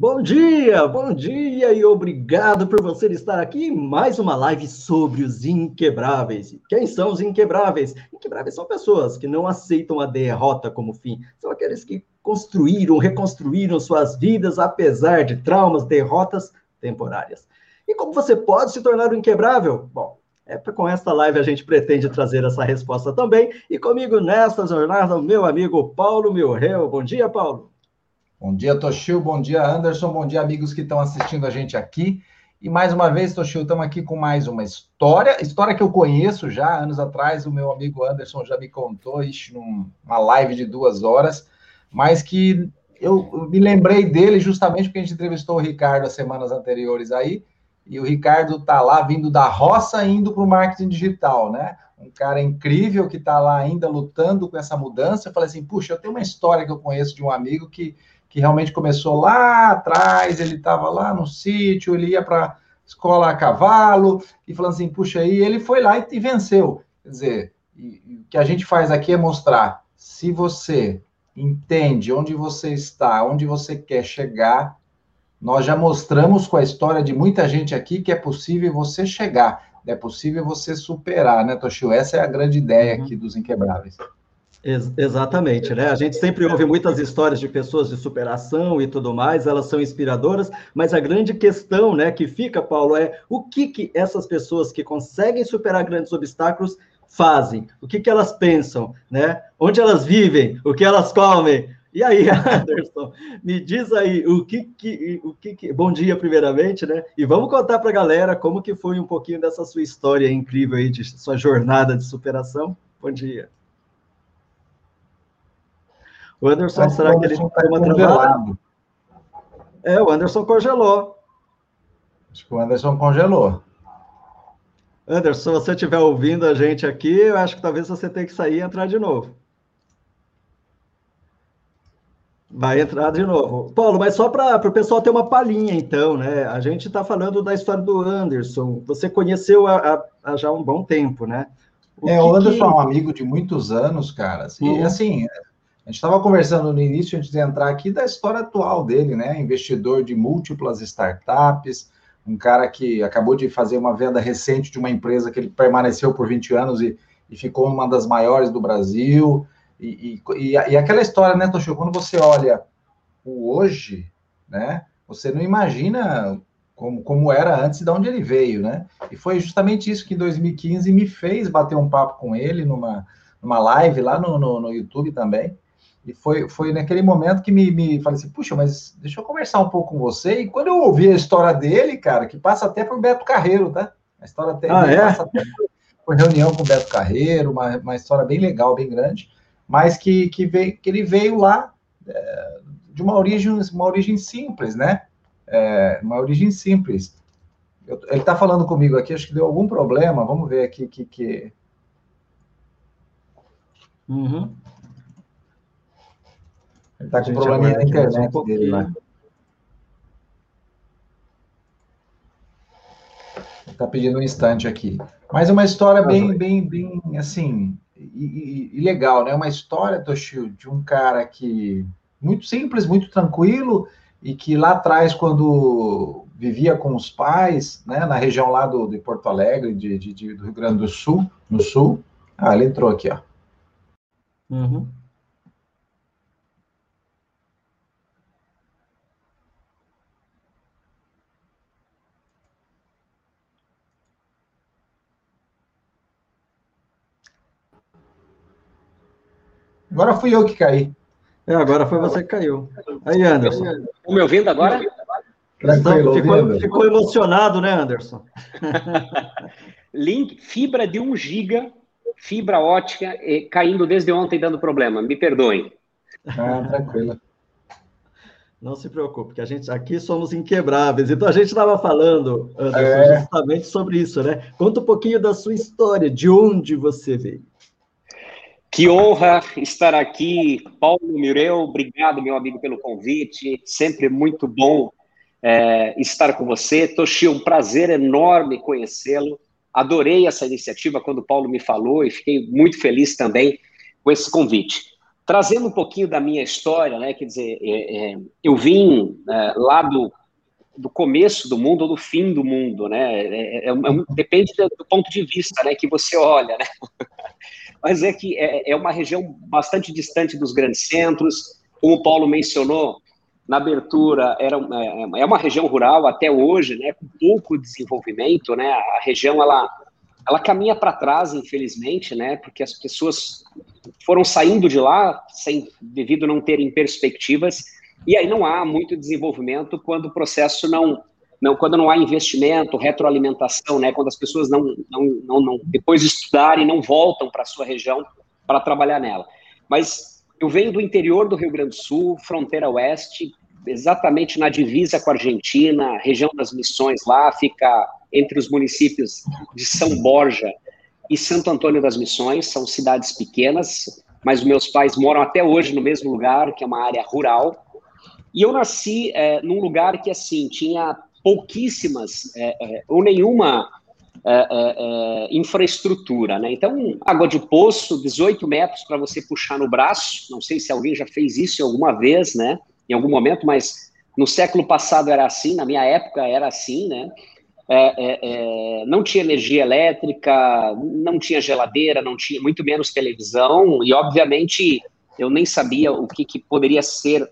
Bom dia, bom dia e obrigado por você estar aqui em mais uma live sobre os inquebráveis. Quem são os inquebráveis? Inquebráveis são pessoas que não aceitam a derrota como fim. São aqueles que construíram, reconstruíram suas vidas apesar de traumas, derrotas temporárias. E como você pode se tornar um inquebrável? Bom, é com esta live a gente pretende trazer essa resposta também. E comigo nesta jornada, o meu amigo Paulo Milreu. Bom dia, Paulo. Bom dia, Toshio. Bom dia, Anderson. Bom dia, amigos que estão assistindo a gente aqui. E mais uma vez, Toshio, estamos aqui com mais uma história. História que eu conheço já, anos atrás, o meu amigo Anderson já me contou, isso numa live de duas horas, mas que eu me lembrei dele justamente porque a gente entrevistou o Ricardo as semanas anteriores aí, e o Ricardo está lá vindo da roça indo para o marketing digital, né? Um cara incrível que está lá ainda lutando com essa mudança. Eu falei assim, puxa, eu tenho uma história que eu conheço de um amigo que que realmente começou lá atrás, ele estava lá no sítio, ele ia para escola a cavalo, e falando assim, puxa aí, ele foi lá e, e venceu. Quer dizer, e, e o que a gente faz aqui é mostrar, se você entende onde você está, onde você quer chegar, nós já mostramos com a história de muita gente aqui que é possível você chegar, é possível você superar, né, Toshio? Essa é a grande ideia uhum. aqui dos Inquebráveis. Ex exatamente, né? A gente sempre ouve muitas histórias de pessoas de superação e tudo mais, elas são inspiradoras, mas a grande questão, né, que fica, Paulo, é o que, que essas pessoas que conseguem superar grandes obstáculos fazem, o que, que elas pensam, né? Onde elas vivem, o que elas comem. E aí, Anderson, me diz aí o que que, o que, que... bom dia primeiramente, né? E vamos contar para a galera como que foi um pouquinho dessa sua história incrível aí de sua jornada de superação. Bom dia. O Anderson, Mas será que ele está congelado? É, o Anderson congelou. Acho que o Anderson congelou. Anderson, se você estiver ouvindo a gente aqui, eu acho que talvez você tenha que sair e entrar de novo. Vai entrar de novo. Paulo, mas só para o pessoal ter uma palhinha, então, né? A gente está falando da história do Anderson. Você conheceu há, há já um bom tempo, né? O é, o Anderson que... é um amigo de muitos anos, cara. E, uhum. assim, a gente estava conversando no início, antes de entrar aqui, da história atual dele, né? Investidor de múltiplas startups, um cara que acabou de fazer uma venda recente de uma empresa que ele permaneceu por 20 anos e, e ficou uma das maiores do Brasil. E, e, e aquela história, né, Toshio, quando você olha o hoje, né? Você não imagina como, como era antes de onde ele veio, né? E foi justamente isso que em 2015 me fez bater um papo com ele numa, numa live lá no, no, no YouTube também. E foi, foi naquele momento que me, me falei assim, puxa, mas deixa eu conversar um pouco com você. E quando eu ouvi a história dele, cara, que passa até por Beto Carreiro, tá? A história até, ah, é? passa até por, por, reunião com o Beto Carreiro, uma, uma história bem legal, bem grande, mas que, que, veio, que ele veio lá é, de uma origem, uma origem simples, né? É, uma origem simples. Eu, ele está falando comigo aqui, acho que deu algum problema. Vamos ver aqui que. que... Uhum. Ele está com problema na internet um dele lá. Está pedindo um instante aqui. Mas é uma história bem, bem, bem, assim, e, e, e legal, né? Uma história, Toshio, de um cara que muito simples, muito tranquilo, e que lá atrás, quando vivia com os pais, né, na região lá do, de Porto Alegre, de, de, de, do Rio Grande do Sul, no sul. Ah, ele entrou aqui, ó. Uhum. Agora fui eu que caí. É, agora foi você que caiu. Aí, Anderson. Estão me ouvindo agora? Tranquilo, ficou, ficou, emocionado, né, Anderson? Link, fibra de 1 giga, fibra ótica, caindo desde ontem dando problema. Me perdoem. Ah, tranquilo. Não se preocupe, que a gente aqui somos inquebráveis. Então a gente estava falando, Anderson, é. justamente sobre isso, né? Conta um pouquinho da sua história, de onde você veio. Que honra estar aqui, Paulo Mireu. Obrigado, meu amigo, pelo convite. Sempre muito bom é, estar com você. Toshio, um prazer enorme conhecê-lo. Adorei essa iniciativa quando o Paulo me falou e fiquei muito feliz também com esse convite. trazendo um pouquinho da minha história, né? Quer dizer, é, é, eu vim é, lá do, do começo do mundo ou do fim do mundo, né? É, é depende do ponto de vista, né? Que você olha, né? Mas é que é, uma região bastante distante dos grandes centros, como o Paulo mencionou na abertura, era, é uma região rural até hoje, né? Com pouco desenvolvimento, né? A região ela ela caminha para trás, infelizmente, né? Porque as pessoas foram saindo de lá sem devido não terem perspectivas e aí não há muito desenvolvimento quando o processo não não quando não há investimento, retroalimentação, né? Quando as pessoas não não, não, não depois de estudarem não voltam para a sua região para trabalhar nela. Mas eu venho do interior do Rio Grande do Sul, fronteira oeste, exatamente na divisa com a Argentina, região das Missões lá, fica entre os municípios de São Borja e Santo Antônio das Missões, são cidades pequenas, mas meus pais moram até hoje no mesmo lugar, que é uma área rural. E eu nasci é, num lugar que, assim, tinha pouquíssimas é, é, ou nenhuma é, é, infraestrutura, né? Então, água de poço, 18 metros para você puxar no braço. Não sei se alguém já fez isso alguma vez, né? Em algum momento, mas no século passado era assim, na minha época era assim, né? É, é, é, não tinha energia elétrica, não tinha geladeira, não tinha muito menos televisão e obviamente eu nem sabia o que, que poderia ser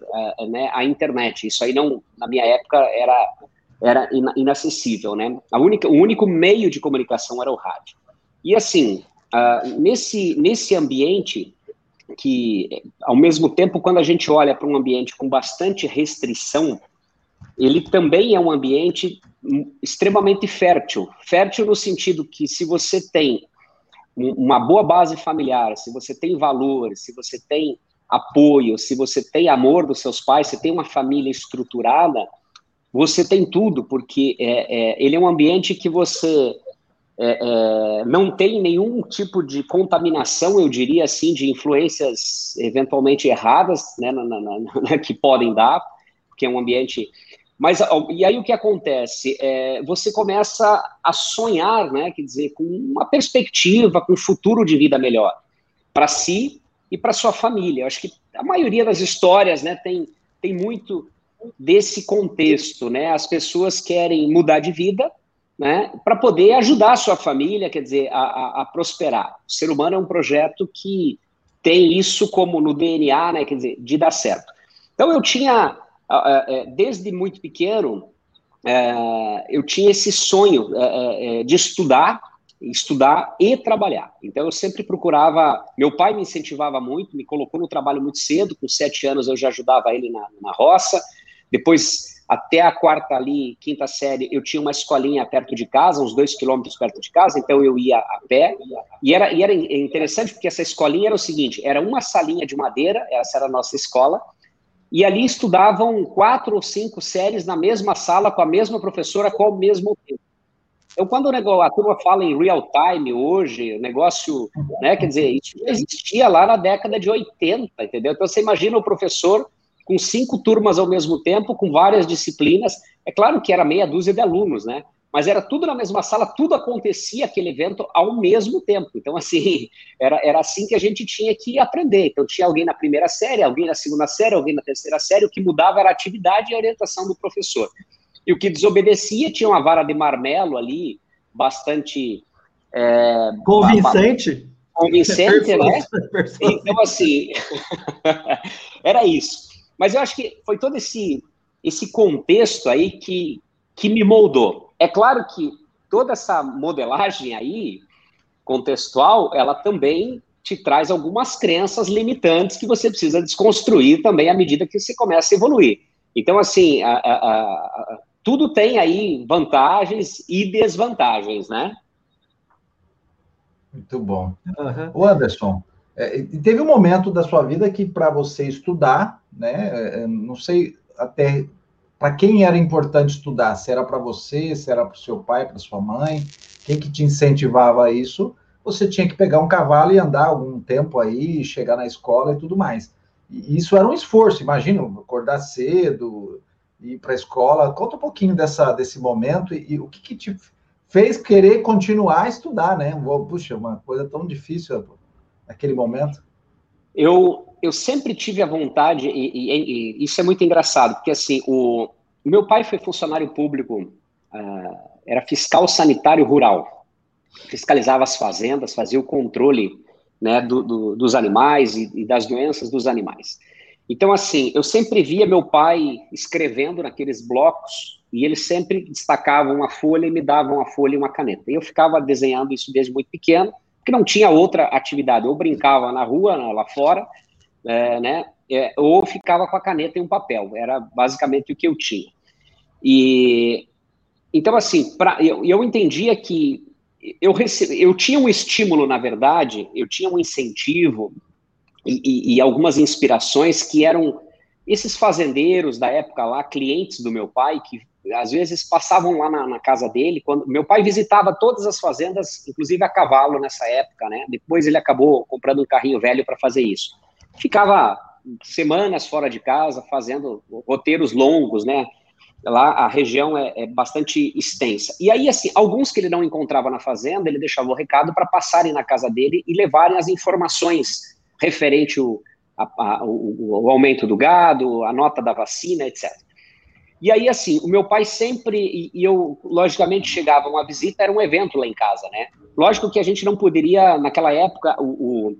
né, a internet. Isso aí não, na minha época era era inacessível, né? A única, o único meio de comunicação era o rádio. E assim, uh, nesse nesse ambiente que, ao mesmo tempo, quando a gente olha para um ambiente com bastante restrição, ele também é um ambiente extremamente fértil. Fértil no sentido que se você tem uma boa base familiar, se você tem valores, se você tem apoio, se você tem amor dos seus pais, se tem uma família estruturada, você tem tudo, porque é, é, ele é um ambiente que você é, é não tem nenhum tipo de contaminação, eu diria assim, de influências eventualmente erradas, né, na, na, na, que podem dar, porque é um ambiente mas e aí o que acontece? É, você começa a sonhar, né? Quer dizer, com uma perspectiva, com um futuro de vida melhor para si e para sua família. Eu acho que a maioria das histórias, né, tem, tem muito desse contexto, né? As pessoas querem mudar de vida, né? Para poder ajudar a sua família, quer dizer, a, a, a prosperar. O ser humano é um projeto que tem isso como no DNA, né? Quer dizer, de dar certo. Então eu tinha é, desde muito pequeno, é, eu tinha esse sonho é, de estudar, estudar e trabalhar. Então eu sempre procurava. Meu pai me incentivava muito, me colocou no trabalho muito cedo. Com sete anos eu já ajudava ele na, na roça. Depois até a quarta ali, quinta série, eu tinha uma escolinha perto de casa, uns dois quilômetros perto de casa, então eu ia a pé. E era, e era interessante porque essa escolinha era o seguinte: era uma salinha de madeira, essa era a nossa escola, e ali estudavam quatro ou cinco séries na mesma sala, com a mesma professora, com o mesmo tempo. Então, quando a turma fala em real time hoje, negócio, né, quer dizer, isso existia lá na década de 80, entendeu? Então, você imagina o professor com cinco turmas ao mesmo tempo, com várias disciplinas. É claro que era meia dúzia de alunos, né? mas era tudo na mesma sala, tudo acontecia aquele evento ao mesmo tempo. Então, assim, era, era assim que a gente tinha que aprender. Então, tinha alguém na primeira série, alguém na segunda série, alguém na terceira série, o que mudava era a atividade e a orientação do professor. E o que desobedecia tinha uma vara de marmelo ali, bastante. É, convincente. Convincente, né? Então, assim, era isso. Mas eu acho que foi todo esse, esse contexto aí que, que me moldou. É claro que toda essa modelagem aí, contextual, ela também te traz algumas crenças limitantes que você precisa desconstruir também à medida que você começa a evoluir. Então, assim, a, a, a, tudo tem aí vantagens e desvantagens, né? Muito bom. Uhum. O Anderson, é, teve um momento da sua vida que para você estudar, né? É, não sei até para quem era importante estudar? Se era para você, se era para o seu pai, para sua mãe, quem que te incentivava a isso? Você tinha que pegar um cavalo e andar algum tempo aí, chegar na escola e tudo mais. E isso era um esforço, imagina, acordar cedo, ir para a escola. Conta um pouquinho dessa, desse momento e, e o que, que, te fez querer continuar a estudar, né? Puxa, uma coisa tão difícil naquele momento. eu, eu sempre tive a vontade, e, e, e, isso é muito engraçado, porque assim, o, meu pai foi funcionário público, uh, era fiscal sanitário rural, fiscalizava as fazendas, fazia o controle né, do, do, dos animais e, e das doenças dos animais. Então, assim, eu sempre via meu pai escrevendo naqueles blocos e ele sempre destacava uma folha e me dava uma folha e uma caneta. E eu ficava desenhando isso desde muito pequeno, porque não tinha outra atividade. Eu brincava na rua, lá fora, é, né, é, ou ficava com a caneta e um papel. Era basicamente o que eu tinha. E então, assim, pra, eu, eu entendia que eu, recebi, eu tinha um estímulo, na verdade, eu tinha um incentivo e, e, e, algumas inspirações que eram esses fazendeiros da época lá, clientes do meu pai, que às vezes passavam lá na, na, casa dele, quando meu pai visitava todas as fazendas, inclusive a cavalo nessa época, né? Depois ele acabou comprando um carrinho velho para fazer isso. Ficava semanas fora de casa, fazendo roteiros longos, né? Lá a região é, é, bastante extensa. E aí, assim, alguns que ele não encontrava na fazenda, ele deixava o recado para passarem na casa dele e levarem as informações referente o, a, a, o, o, aumento do gado, a nota da vacina, etc. E aí, assim, o meu pai sempre, e, e, eu, logicamente, chegava uma visita, era um evento lá em casa, né? Lógico que a gente não poderia, naquela época, o, o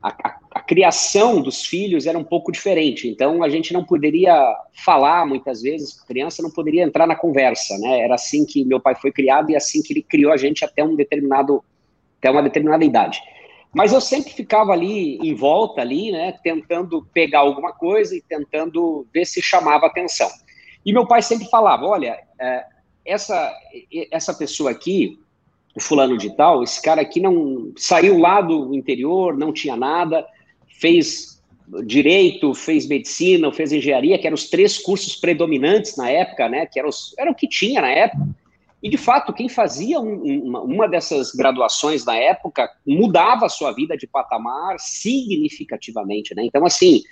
a, a, a, criação dos filhos era um pouco diferente, então a gente não poderia falar muitas vezes, a criança não poderia entrar na conversa, né? Era assim que meu pai foi criado e assim que ele criou a gente até um determinado, até uma determinada idade. Mas eu sempre ficava ali em volta ali, né, tentando pegar alguma coisa e tentando ver se chamava atenção. E meu pai sempre falava, olha, é, essa essa pessoa aqui, o fulano de tal, esse cara aqui não saiu lá do interior, não tinha nada, fez direito, fez medicina, fez engenharia, que eram os três cursos predominantes na época, né? Que eram, os, era o que tinha na época. E de fato, quem fazia um, uma, uma dessas graduações na época mudava a sua vida de patamar significativamente, né? Então, assim,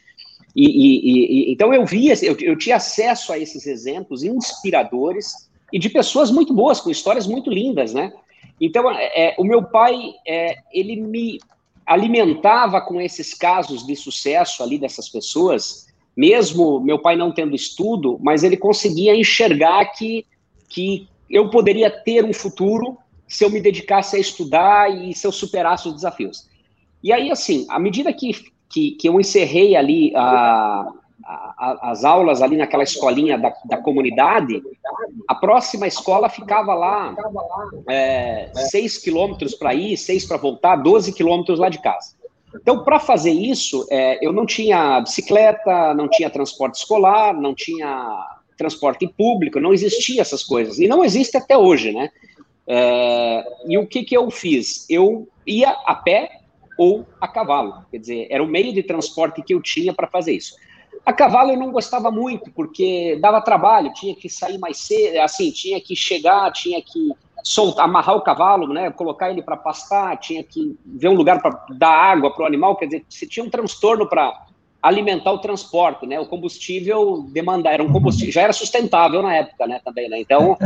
e, e, e, então eu via, eu, eu tinha acesso a esses exemplos inspiradores e de pessoas muito boas, com histórias muito lindas, né? Então, é, é, o meu pai, é, ele me alimentava com esses casos de sucesso ali dessas pessoas, mesmo meu pai não tendo estudo, mas ele conseguia enxergar que, que eu poderia ter um futuro se eu me dedicasse a estudar e se eu superasse os desafios. E aí, assim, à medida que, que, que eu encerrei ali a, a, as aulas ali naquela escolinha da, da comunidade, a próxima escola ficava lá é, seis quilômetros para ir, seis para voltar, 12 quilômetros lá de casa. Então, para fazer isso, é, eu não tinha bicicleta, não tinha transporte escolar, não tinha transporte público, não existia essas coisas. E não existe até hoje, né? É, e o que, que eu fiz? Eu ia a pé ou a cavalo. Quer dizer, era o meio de transporte que eu tinha para fazer isso. A cavalo eu não gostava muito, porque dava trabalho, tinha que sair mais cedo, assim, tinha que chegar, tinha que soltar, amarrar o cavalo, né, colocar ele para pastar, tinha que ver um lugar para dar água para o animal, quer dizer, você tinha um transtorno para alimentar o transporte, né, o combustível demandar, era um combustível, já era sustentável na época, né, também, né, então,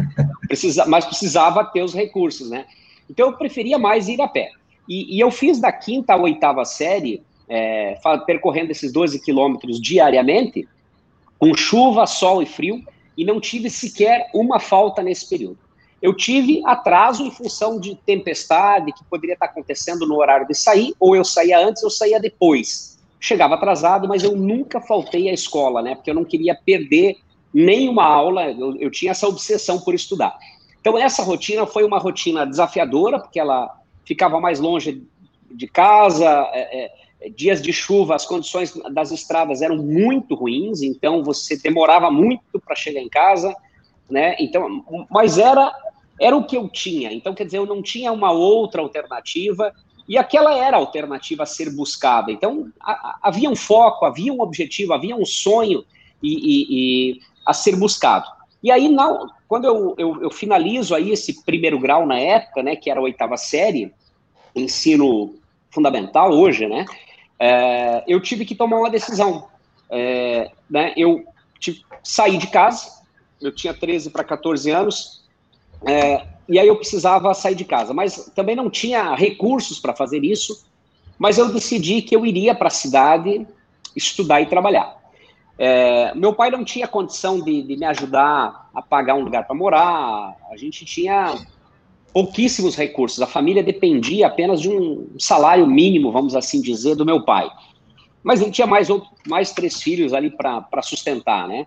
precisa, mas precisava ter os recursos, né, então eu preferia mais ir a pé. E, e eu fiz da quinta à oitava série, é, percorrendo esses 12 quilômetros diariamente, com chuva, sol e frio, e não tive sequer uma falta nesse período. Eu tive atraso em função de tempestade que poderia estar acontecendo no horário de sair, ou eu saía antes ou saía depois. Chegava atrasado, mas eu nunca faltei à escola, né? Porque eu não queria perder nenhuma aula, eu, eu tinha essa obsessão por estudar. Então, essa rotina foi uma rotina desafiadora, porque ela ficava mais longe de casa, é, é, dias de chuva, as condições das estradas eram muito ruins, então você demorava muito para chegar em casa, né? Então, mas era era o que eu tinha. Então, quer dizer, eu não tinha uma outra alternativa e aquela era a alternativa a ser buscada. Então, a, a, havia um foco, havia um objetivo, havia um sonho e, e, e a ser buscado. E aí, não, quando eu, eu, eu, finalizo aí esse primeiro grau na época, né, que era a oitava série, ensino fundamental hoje, né, é, eu tive que tomar uma decisão. É, né, eu tive, saí de casa, eu tinha 13 para 14 anos, é, e aí eu precisava sair de casa, mas também não tinha recursos para fazer isso, mas eu decidi que eu iria para a cidade estudar e trabalhar. É, meu pai não tinha condição de, de, me ajudar a pagar um lugar para morar, a gente tinha pouquíssimos recursos, a família dependia apenas de um salário mínimo, vamos assim dizer, do meu pai. Mas ele tinha mais, outro, mais três filhos ali para sustentar, né?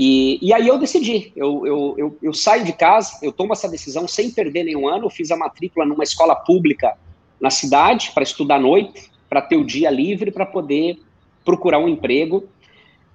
E, e, aí eu decidi, eu, eu, eu, eu, saio de casa, eu tomo essa decisão sem perder nenhum ano, fiz a matrícula numa escola pública na cidade para estudar à noite, para ter o dia livre, para poder procurar um emprego.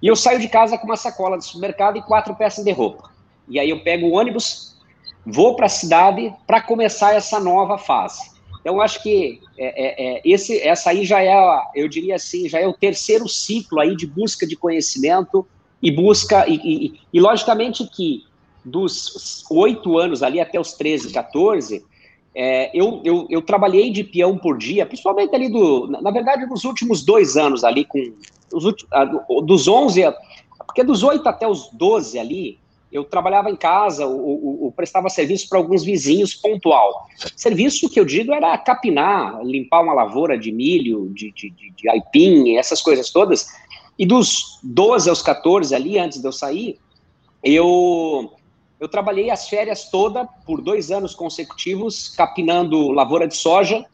E eu saio de casa com uma sacola de supermercado e quatro peças de roupa. E aí eu pego o ônibus, vou para a cidade para começar essa nova fase. Então, acho que é, é, é, esse, essa aí já é, eu diria assim, já é o terceiro ciclo aí de busca de conhecimento e busca, e, e, e logicamente que dos oito anos ali até os 13, 14, é, eu, eu, eu, trabalhei de peão por dia, principalmente ali do, na verdade, nos últimos dois anos ali, com os últimos, dos 11, porque dos 8 até os 12 ali, eu trabalhava em casa, o, prestava serviço para alguns vizinhos pontual. Serviço que eu digo era capinar, limpar uma lavoura de milho, de, de, de, de aipim, essas coisas todas, e dos 12 aos 14 ali, antes de eu sair, eu, eu trabalhei as férias toda por dois anos consecutivos, capinando lavoura de soja,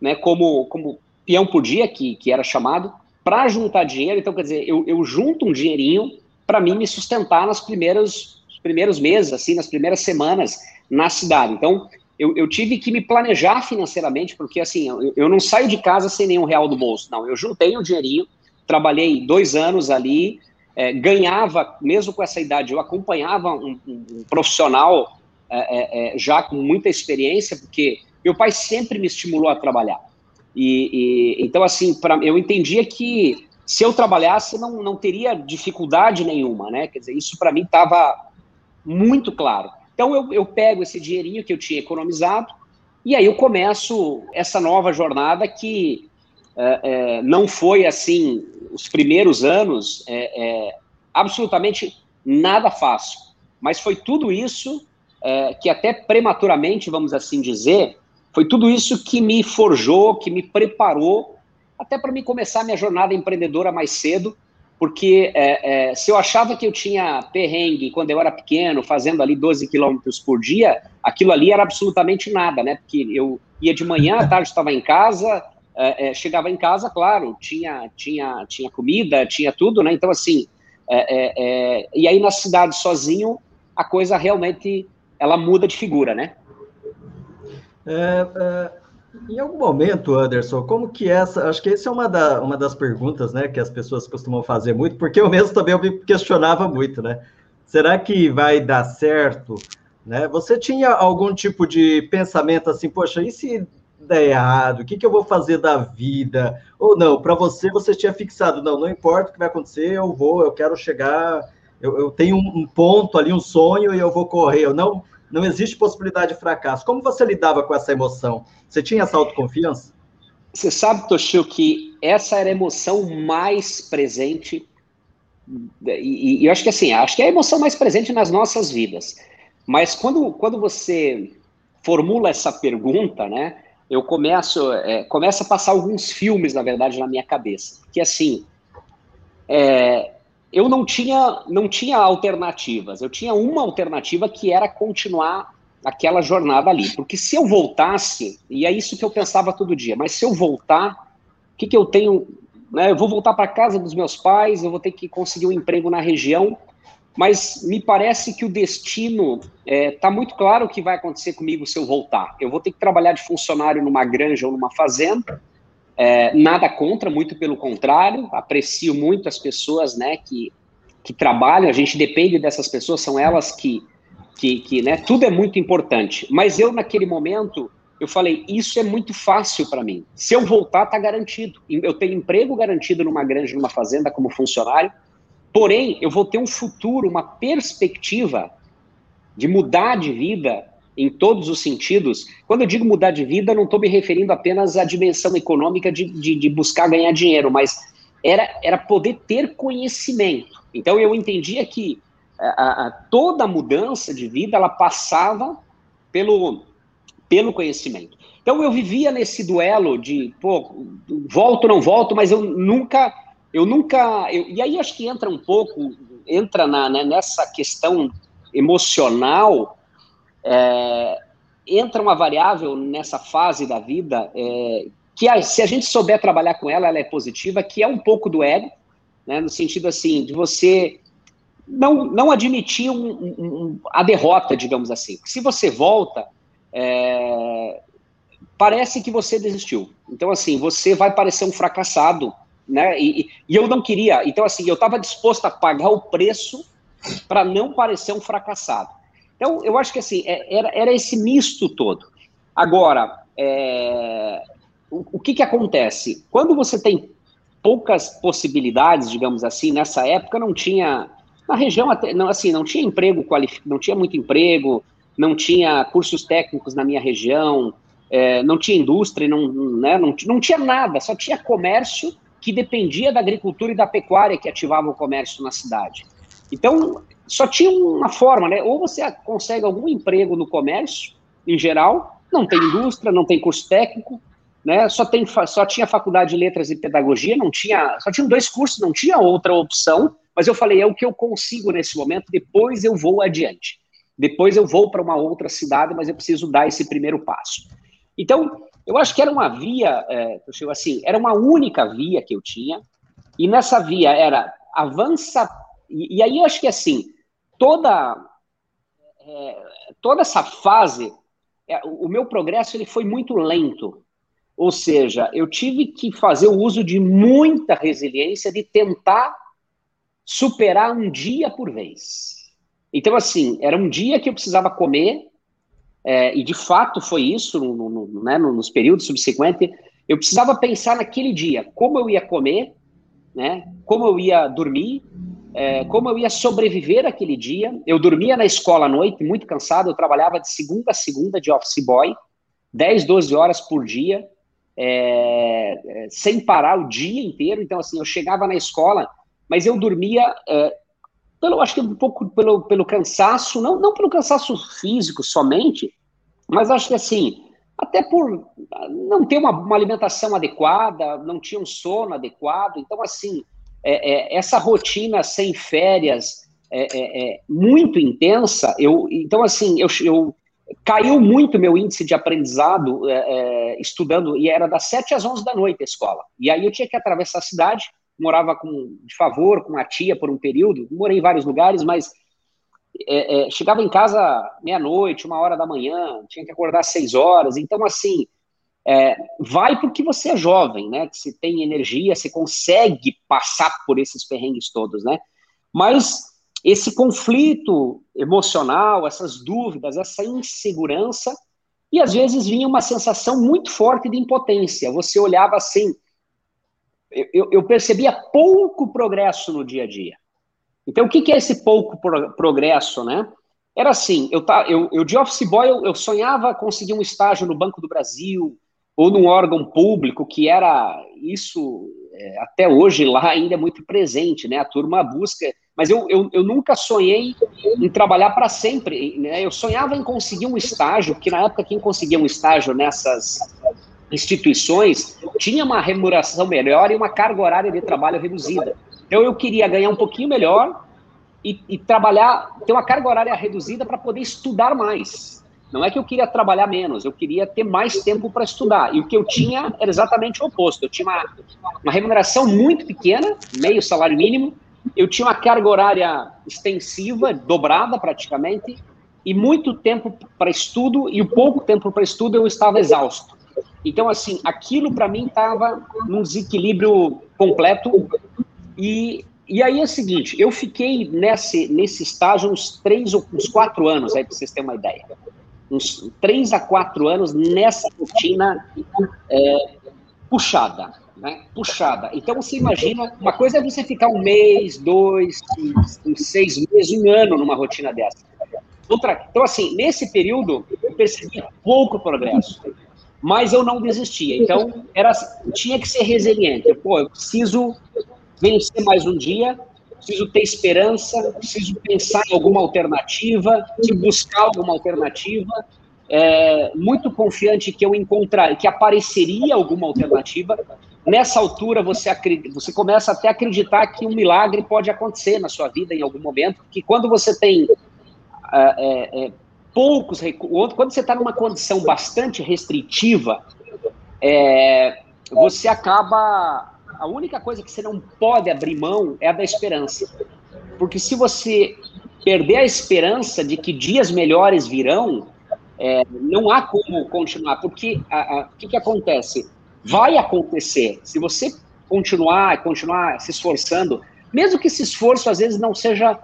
né, como, como peão por dia, que, que era chamado, para juntar dinheiro. Então, quer dizer, eu, eu junto um dinheirinho para mim me sustentar nos primeiros, primeiros meses, assim, nas primeiras semanas na cidade. Então, eu, eu, tive que me planejar financeiramente, porque assim, eu, eu, não saio de casa sem nenhum real do bolso. Não, eu juntei um dinheirinho, trabalhei dois anos ali, é, ganhava, mesmo com essa idade, eu acompanhava um, um, um profissional é, é, é já com muita experiência, porque meu pai sempre me estimulou a trabalhar. E, e então, assim, pra, eu entendia que se eu trabalhasse, não, não teria dificuldade nenhuma, né? Quer dizer, isso para mim estava muito claro. Então, eu, eu pego esse dinheirinho que eu tinha economizado e aí eu começo essa nova jornada que é, é, não foi assim os primeiros anos é, é, absolutamente nada fácil, mas foi tudo isso é, que até prematuramente, vamos assim dizer, foi tudo isso que me forjou, que me preparou até para me começar minha jornada empreendedora mais cedo, porque é, é, se eu achava que eu tinha perrengue quando eu era pequeno, fazendo ali 12 quilômetros por dia, aquilo ali era absolutamente nada, né? Porque eu ia de manhã, à tarde estava em casa, é, é, chegava em casa, claro, tinha, tinha, tinha comida, tinha tudo, né? Então, assim, é, é, e aí na cidade sozinho, a coisa realmente, ela muda de figura, né? em algum momento, Anderson, como que essa, acho que essa é uma, da, uma das perguntas, né, que as pessoas costumam fazer muito, porque eu mesmo também eu me questionava muito, né? Será que vai dar certo? Né? Você tinha algum tipo de pensamento assim, poxa, e se der errado? O que, que eu vou fazer da vida? Ou não, para você, você tinha fixado, não, não importa o que vai acontecer, eu vou, eu quero chegar, eu, eu tenho um, um, ponto ali, um sonho, e eu vou correr. Eu não, não existe possibilidade de fracasso. Como você lidava com essa emoção? Você tinha essa autoconfiança? Você sabe, Toshio, que essa era a emoção mais presente, e, e, eu acho que assim, acho que é a emoção mais presente nas nossas vidas. Mas quando, quando você formula essa pergunta, né, eu começo, é, começo a passar alguns filmes, na verdade, na minha cabeça. Que assim, é, eu não tinha, não tinha alternativas. Eu tinha uma alternativa que era continuar aquela jornada ali. Porque se eu voltasse, e é isso que eu pensava todo dia, mas se eu voltar, o que, que eu tenho? Né, eu vou voltar para casa dos meus pais, eu vou ter que conseguir um emprego na região, mas me parece que o destino está é, tá muito claro o que vai acontecer comigo se eu voltar. Eu vou ter que trabalhar de funcionário numa granja ou numa fazenda, é, nada contra, muito pelo contrário, aprecio muito as pessoas né, que, que trabalham, a gente depende dessas pessoas, são elas que, que, que né, tudo é muito importante. Mas eu, naquele momento, eu falei, isso é muito fácil para mim. Se eu voltar, está garantido. Eu tenho emprego garantido numa granja, numa fazenda, como funcionário, porém, eu vou ter um futuro, uma perspectiva de mudar de vida em todos os sentidos. Quando eu digo mudar de vida, não estou me referindo apenas à dimensão econômica de, de, de, buscar ganhar dinheiro, mas era, era poder ter conhecimento. Então eu entendia que a, a, toda mudança de vida ela passava pelo, pelo conhecimento. Então eu vivia nesse duelo de, pô, volto não volto, mas eu nunca, eu nunca, eu, e aí acho que entra um pouco, entra na, né, nessa questão emocional, é, entra uma variável nessa fase da vida é, que a, se a gente souber trabalhar com ela, ela é positiva, que é um pouco do ego, né, no sentido assim, de você não, não admitir um, um, a derrota, digamos assim. Se você volta, é, parece que você desistiu. Então, assim, você vai parecer um fracassado, né? E, e eu não queria. Então, assim, eu estava disposto a pagar o preço para não parecer um fracassado. Então, eu acho que, assim, é, era, era esse misto todo. Agora, é, o, o que, que acontece? Quando você tem poucas possibilidades, digamos assim, nessa época não tinha na região até não assim não tinha emprego qualificado, não tinha muito emprego, não tinha cursos técnicos na minha região, é, não tinha indústria, não, né, não, não tinha nada, só tinha comércio que dependia da agricultura e da pecuária que ativava o comércio na cidade. Então, só tinha uma forma, né? Ou você consegue algum emprego no comércio, em geral, não tem indústria, não tem curso técnico, né? Só, tem, só tinha faculdade de letras e pedagogia, não tinha, só tinha dois cursos, não tinha outra opção, mas eu falei, é o que eu consigo nesse momento, depois eu vou adiante. Depois eu vou para uma outra cidade, mas eu preciso dar esse primeiro passo. Então, eu acho que era uma via, é, assim, era uma única via que eu tinha, e nessa via era avança, e, e aí eu acho que assim, toda, é, toda essa fase, é, o meu progresso ele foi muito lento, ou seja, eu tive que fazer o uso de muita resiliência, de tentar superar um dia por vez. Então, assim, era um dia que eu precisava comer, é, e de fato foi isso no, no, né, nos períodos subsequentes, eu precisava pensar naquele dia como eu ia comer, né, como eu ia dormir, é, como eu ia sobreviver aquele dia. Eu dormia na escola à noite, muito cansado, eu trabalhava de segunda a segunda de office boy, 10, 12 horas por dia, é, é, sem parar o dia inteiro. Então, assim, eu chegava na escola, mas eu dormia é, pelo, acho que um pouco pelo, pelo cansaço, não, não pelo cansaço físico somente, mas acho que assim, até por não ter uma, uma alimentação adequada, não tinha um sono adequado, então assim, é, é, essa rotina sem férias é, é, é muito intensa, eu, então assim, eu, eu caiu muito meu índice de aprendizado é, estudando, e era das 7 às 11 da noite a escola, e aí eu tinha que atravessar a cidade, morava com, de favor com a tia por um período, morei em vários lugares, mas é, é, chegava em casa meia-noite, uma hora da manhã, tinha que acordar às seis horas, então assim, é, vai porque você é jovem, né, que você tem energia, você consegue passar por esses perrengues todos, né, mas esse conflito emocional, essas dúvidas, essa insegurança, e às vezes vinha uma sensação muito forte de impotência, você olhava assim, eu, eu percebia pouco progresso no dia a dia. Então, o que, que é esse pouco pro, progresso, né? Era assim, eu, tá, eu, eu de office boy, eu, eu sonhava conseguir um estágio no Banco do Brasil ou num órgão público, que era isso, é, até hoje lá ainda é muito presente, né? A turma busca, mas eu, eu, eu nunca sonhei em trabalhar para sempre, né? Eu sonhava em conseguir um estágio, porque na época quem conseguia um estágio nessas instituições tinha uma remuneração melhor e uma carga horária de trabalho reduzida. Então eu queria ganhar um pouquinho melhor e, e trabalhar, ter uma carga horária reduzida para poder estudar mais. Não é que eu queria trabalhar menos, eu queria ter mais tempo para estudar. E o que eu tinha era exatamente o oposto. Eu tinha uma, uma remuneração muito pequena, meio salário mínimo, eu tinha uma carga horária extensiva, dobrada praticamente, e muito tempo para estudo, e o pouco tempo para estudo eu estava exausto. Então, assim, aquilo para mim estava num desequilíbrio completo. E, e aí é o seguinte: eu fiquei nesse, nesse estágio uns três ou uns quatro anos, aí para vocês terem uma ideia. Uns três a quatro anos nessa rotina é, puxada, né? Puxada. Então você imagina, uma coisa é você ficar um mês, dois, seis meses, um ano numa rotina dessa. Outra, então, assim, nesse período, eu percebi pouco progresso mas eu não desistia. Então, era, tinha que ser resiliente. Pô, eu preciso vencer mais um dia, preciso ter esperança, preciso pensar em alguma alternativa, buscar alguma alternativa. é, muito confiante que eu encontrar, que apareceria alguma alternativa. Nessa altura, você, você começa até a acreditar que um milagre pode acontecer na sua vida em algum momento, que quando você tem é, é, é poucos recursos, quando você está numa condição bastante restritiva, é, você acaba. A única coisa que você não pode abrir mão é a da esperança. Porque se você perder a esperança de que dias melhores virão, é, não há como continuar. Porque o que, que acontece? Vai acontecer. Se você continuar, continuar se esforçando, mesmo que esse esforço às vezes não seja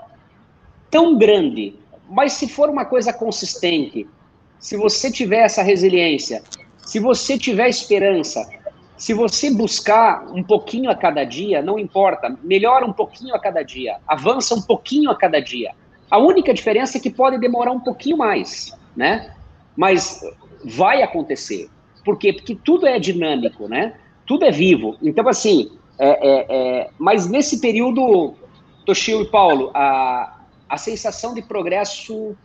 tão grande, mas se for uma coisa consistente, se você tiver essa resiliência, se você tiver esperança, se você buscar um pouquinho a cada dia, não importa, melhora um pouquinho a cada dia, avança um pouquinho a cada dia. A única diferença é que pode demorar um pouquinho mais, né? Mas vai acontecer. Por quê? Porque tudo é dinâmico, né? Tudo é vivo. Então, assim, é, é, é... mas nesse período, Toshio e Paulo, a, a sensação de progresso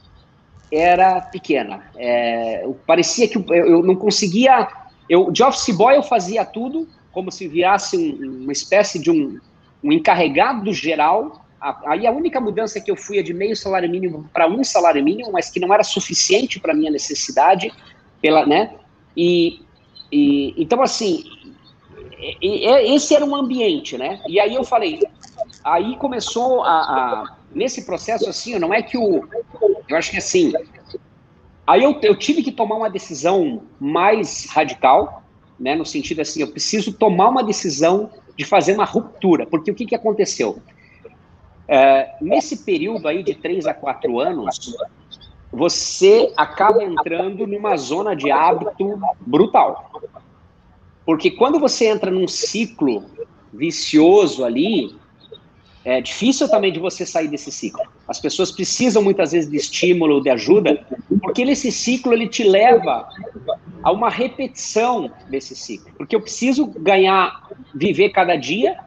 era pequena. É, parecia que eu, eu, não conseguia. Eu, de office boy eu fazia tudo, como se virasse um, uma espécie de um, um encarregado geral. Aí a única mudança que eu fui é de meio salário mínimo para um salário mínimo, mas que não era suficiente para minha necessidade, pela, né? E, e então assim, e, e, esse era um ambiente, né? E aí eu falei, aí começou a, a nesse processo, assim, não é que o. Eu acho que assim. Aí eu, eu tive que tomar uma decisão mais radical, né? No sentido assim, eu preciso tomar uma decisão de fazer uma ruptura, porque o que, que aconteceu? É, nesse período aí de três a quatro anos, você acaba entrando numa zona de hábito brutal. Porque quando você entra num ciclo vicioso ali, é difícil também de você sair desse ciclo. As pessoas precisam muitas vezes de estímulo, de ajuda, porque esse ciclo ele te leva a uma repetição desse ciclo. Porque eu preciso ganhar, viver cada dia,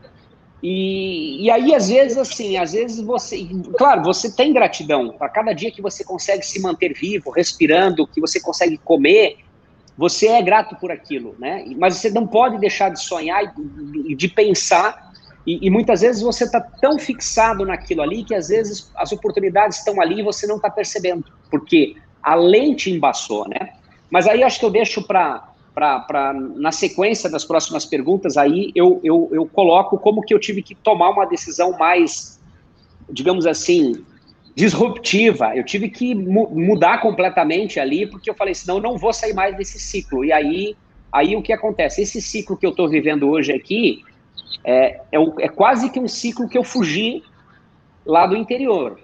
e, e aí às vezes assim, às vezes você, claro, você tem gratidão para cada dia que você consegue se manter vivo, respirando, que você consegue comer, você é grato por aquilo, né? Mas você não pode deixar de sonhar e de pensar e, e, muitas vezes você está tão fixado naquilo ali que às vezes as oportunidades estão ali e você não está percebendo, porque a lente embaçou, né? Mas aí acho que eu deixo para na sequência das próximas perguntas aí eu, eu, eu coloco como que eu tive que tomar uma decisão mais, digamos assim, disruptiva. Eu tive que mu mudar completamente ali, porque eu falei, senão eu não vou sair mais desse ciclo. E aí, aí o que acontece? Esse ciclo que eu estou vivendo hoje aqui, é, é, é, quase que um ciclo que eu fugi lá do interior.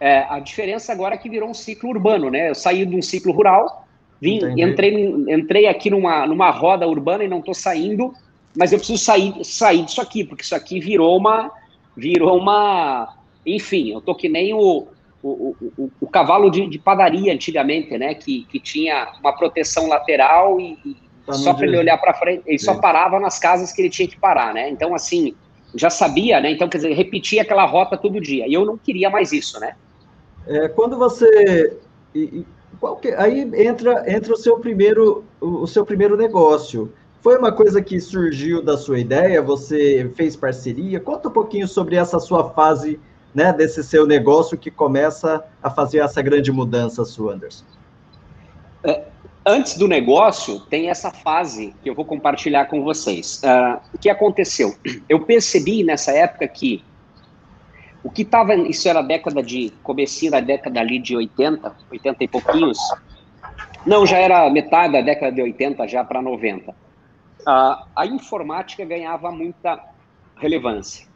É, a diferença agora é que virou um ciclo urbano, né? Eu saí de um ciclo rural, vim, entrei, entrei aqui numa, numa roda urbana e não estou saindo, mas eu preciso sair, sair disso aqui, porque isso aqui virou uma. Virou uma. Enfim, eu tô que nem o, o, o, o cavalo de, de, padaria antigamente, né? Que, que tinha uma proteção lateral e, e Tá só para ele olhar para frente, ele só parava nas casas que ele tinha que parar, né? Então, assim, já sabia, né? Então, quer dizer, repetia aquela rota todo dia. E eu não queria mais isso, né? É, quando você. Que, aí entra, entra o seu primeiro o seu primeiro negócio. Foi uma coisa que surgiu da sua ideia? Você fez parceria? Conta um pouquinho sobre essa sua fase, né, desse seu negócio que começa a fazer essa grande mudança sua, Anderson. É, antes do negócio, tem essa fase que eu vou compartilhar com vocês. Uh, o que aconteceu? Eu percebi nessa época que o que estava, isso era a década de, comecinho da década ali de 80, 80 e pouquinhos, não, já era metade da década de 80, já para 90. Uh, a informática ganhava muita relevância.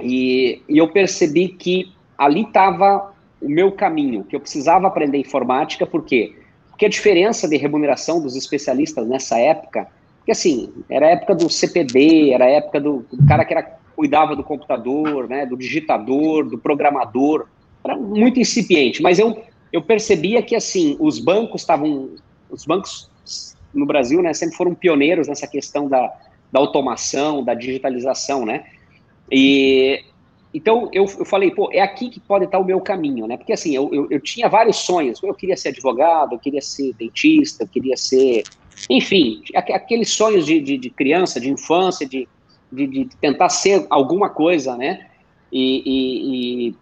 E, e eu percebi que ali estava o meu caminho, que eu precisava aprender informática, porque quê? Porque a diferença de remuneração dos especialistas nessa época, porque assim, era a época do CPD, era a época do, do cara que era, cuidava do computador, né, do digitador, do programador, era muito incipiente, mas eu, eu percebia que assim, os bancos estavam, os bancos no Brasil, né, sempre foram pioneiros nessa questão da, da automação, da digitalização, né, e, então eu, eu falei, pô, é aqui que pode estar o meu caminho, né? Porque assim, eu, eu, eu tinha vários sonhos. Eu queria ser advogado, eu queria ser dentista, eu queria ser. Enfim, aqueles sonhos de, de, de criança, de infância, de, de, de, tentar ser alguma coisa, né? E, e, e,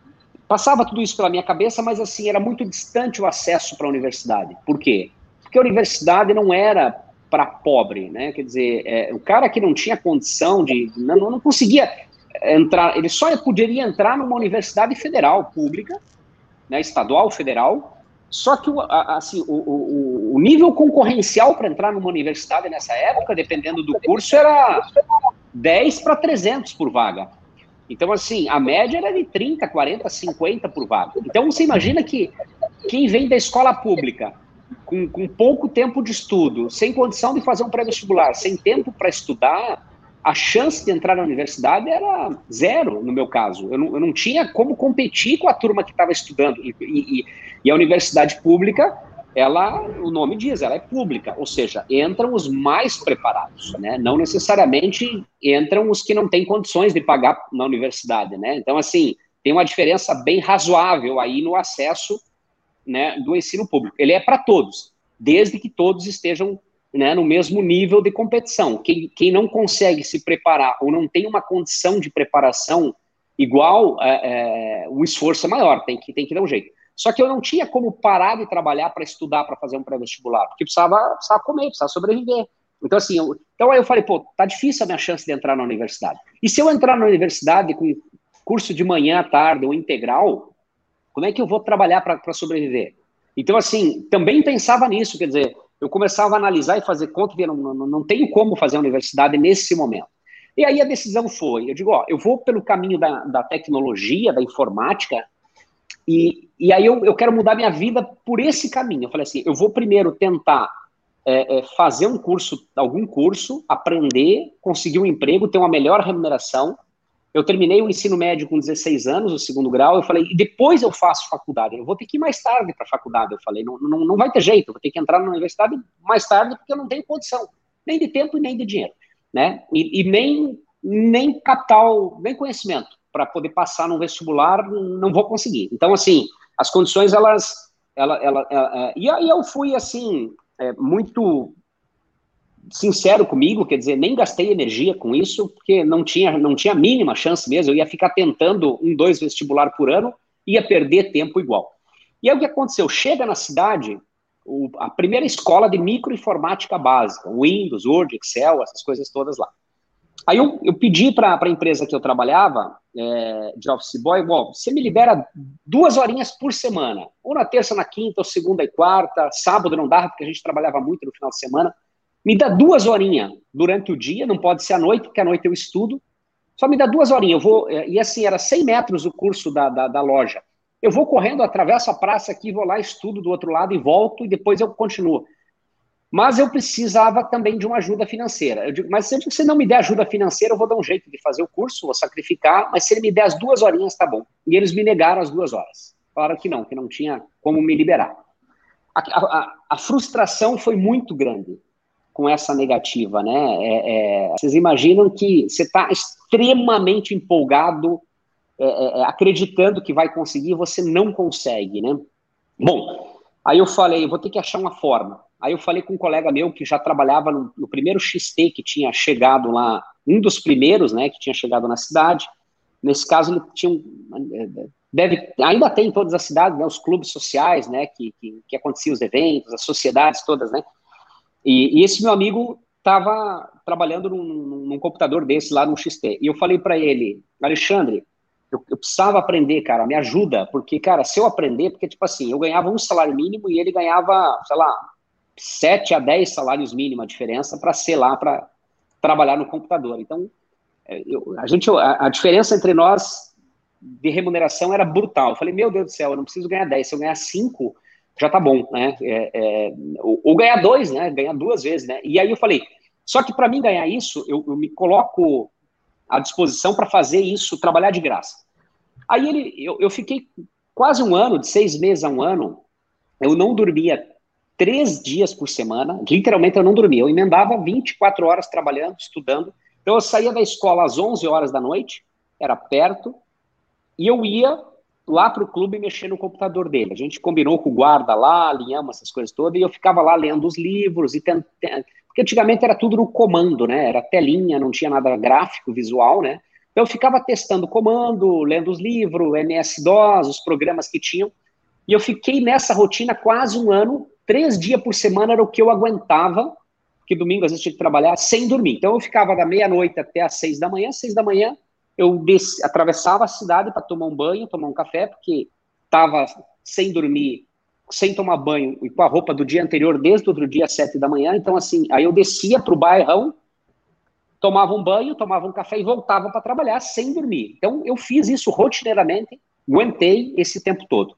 passava tudo isso pela minha cabeça, mas assim, era muito distante o acesso para a universidade. Por quê? Porque a universidade não era para pobre, né? Quer dizer, é, o cara que não tinha condição de. Não, não conseguia entrar, ele só poderia entrar numa universidade federal, pública, né, estadual, federal, só que assim, o, o, o nível concorrencial para entrar numa universidade nessa época, dependendo do curso, era 10 para 300 por vaga. Então, assim, a média era de 30, 40, 50 por vaga. Então, você imagina que quem vem da escola pública, com, com pouco tempo de estudo, sem condição de fazer um pré-vestibular, sem tempo para estudar, a chance de entrar na universidade era zero, no meu caso. Eu não, eu não tinha como competir com a turma que estava estudando. E, e, e, a universidade pública, ela, o nome diz, ela é pública, ou seja, entram os mais preparados, né? Não necessariamente entram os que não têm condições de pagar na universidade, né? Então, assim, tem uma diferença bem razoável aí no acesso né, do ensino público. Ele é para todos, desde que todos estejam né, no mesmo nível de competição. Quem, quem não consegue se preparar ou não tem uma condição de preparação igual, é, é, o esforço é maior, tem que, tem que dar um jeito. Só que eu não tinha como parar de trabalhar para estudar, para fazer um pré-vestibular, porque precisava, precisava comer, precisava sobreviver. Então, assim, eu, então aí eu falei, pô, tá difícil a minha chance de entrar na universidade. E se eu entrar na universidade com curso de manhã, tarde ou integral, como é que eu vou trabalhar para sobreviver? Então, assim, também pensava nisso, quer dizer, eu começava a analisar e fazer conta que não, não, não tenho como fazer a universidade nesse momento. E aí a decisão foi, eu digo, ó, eu vou pelo caminho da, da tecnologia, da informática, e, e aí eu, eu quero mudar minha vida por esse caminho. Eu falei assim, eu vou primeiro tentar é, é, fazer um curso, algum curso, aprender, conseguir um emprego, ter uma melhor remuneração, eu terminei o ensino médio com 16 anos, o segundo grau, eu falei, e depois eu faço faculdade. Eu vou ter que ir mais tarde para a faculdade. Eu falei, não, não, não vai ter jeito, eu vou ter que entrar na universidade mais tarde porque eu não tenho condição, nem de tempo e nem de dinheiro, né? E, e nem, nem capital, nem conhecimento para poder passar no vestibular, não vou conseguir. Então, assim, as condições, elas. Ela, ela, ela, é, e aí eu fui, assim, é, muito sincero comigo, quer dizer, nem gastei energia com isso, porque não tinha, não tinha a mínima chance mesmo, eu ia ficar tentando um, dois vestibular por ano, ia perder tempo igual. E aí o que aconteceu? Chega na cidade o, a primeira escola de microinformática básica, Windows, Word, Excel, essas coisas todas lá. Aí eu, eu pedi para a empresa que eu trabalhava, é, de Office Boy, bom, você me libera duas horinhas por semana, ou na terça, na quinta, ou segunda e quarta, sábado não dava, porque a gente trabalhava muito no final de semana, me dá duas horinhas durante o dia, não pode ser à noite, porque à noite eu estudo. Só me dá duas horinhas. Eu vou, eh, e assim, era 100 metros o curso da, da, da loja. Eu vou correndo, atravesso a praça aqui, vou lá, estudo do outro lado e volto, e depois eu continuo. Mas eu precisava também de uma ajuda financeira. Eu digo, mas se você não me der ajuda financeira, eu vou dar um jeito de fazer o curso, vou sacrificar, mas se ele me der as duas horinhas, tá bom. E eles me negaram as duas horas. Falaram que não, que não tinha como me liberar. A, a, a frustração foi muito grande com essa negativa, né? É, é, vocês imaginam que você está extremamente empolgado, é, é, é, acreditando que vai conseguir, você não consegue, né? Bom, aí eu falei, vou ter que achar uma forma. Aí eu falei com um colega meu que já trabalhava no, no primeiro XT que tinha chegado lá, um dos primeiros, né, que tinha chegado na cidade. Nesse caso, ele tinha um, deve, ainda tem em todas as cidades, né, os clubes sociais, né, que, que, que aconteciam os eventos, as sociedades todas, né, e, e esse meu amigo estava trabalhando num, num, computador desse lá no XT. E eu falei para ele, Alexandre, eu, eu, precisava aprender, cara, me ajuda, porque, cara, se eu aprender, porque, tipo assim, eu ganhava um salário mínimo e ele ganhava, sei lá, 7 a 10 salários mínimos a diferença para ser lá, para trabalhar no computador. Então, é, eu, a gente, a, a, diferença entre nós de remuneração era brutal. Eu falei, meu Deus do céu, eu não preciso ganhar 10, se eu ganhar 5, já tá bom, né? É, é, ou, ou, ganhar dois, né? Ganhar duas vezes, né? E aí eu falei, só que para mim ganhar isso, eu, eu, me coloco à disposição para fazer isso, trabalhar de graça. Aí ele, eu, eu fiquei quase um ano, de seis meses a um ano, eu não dormia três dias por semana, literalmente eu não dormia, eu emendava 24 horas trabalhando, estudando. Então eu saía da escola às 11 horas da noite, era perto, e eu ia lá para o clube mexer no computador dele. A gente combinou com o guarda lá, alinhamos essas coisas todas, e eu ficava lá lendo os livros e tent... porque antigamente era tudo no comando, né? Era telinha, não tinha nada gráfico, visual, né? Então eu ficava testando comando, lendo os livros, MS-DOS, os programas que tinham, e eu fiquei nessa rotina quase um ano, três dias por semana era o que eu aguentava, que domingo às vezes tinha que trabalhar sem dormir. Então eu ficava da meia-noite até às seis da manhã, seis da manhã eu desci, atravessava a cidade para tomar um banho, tomar um café, porque estava sem dormir, sem tomar banho e com a roupa do dia anterior, desde o outro dia às sete da manhã. Então, assim, aí eu descia para o bairrão, tomava um banho, tomava um café e voltava para trabalhar sem dormir. Então, eu fiz isso rotineiramente, aguentei esse tempo todo.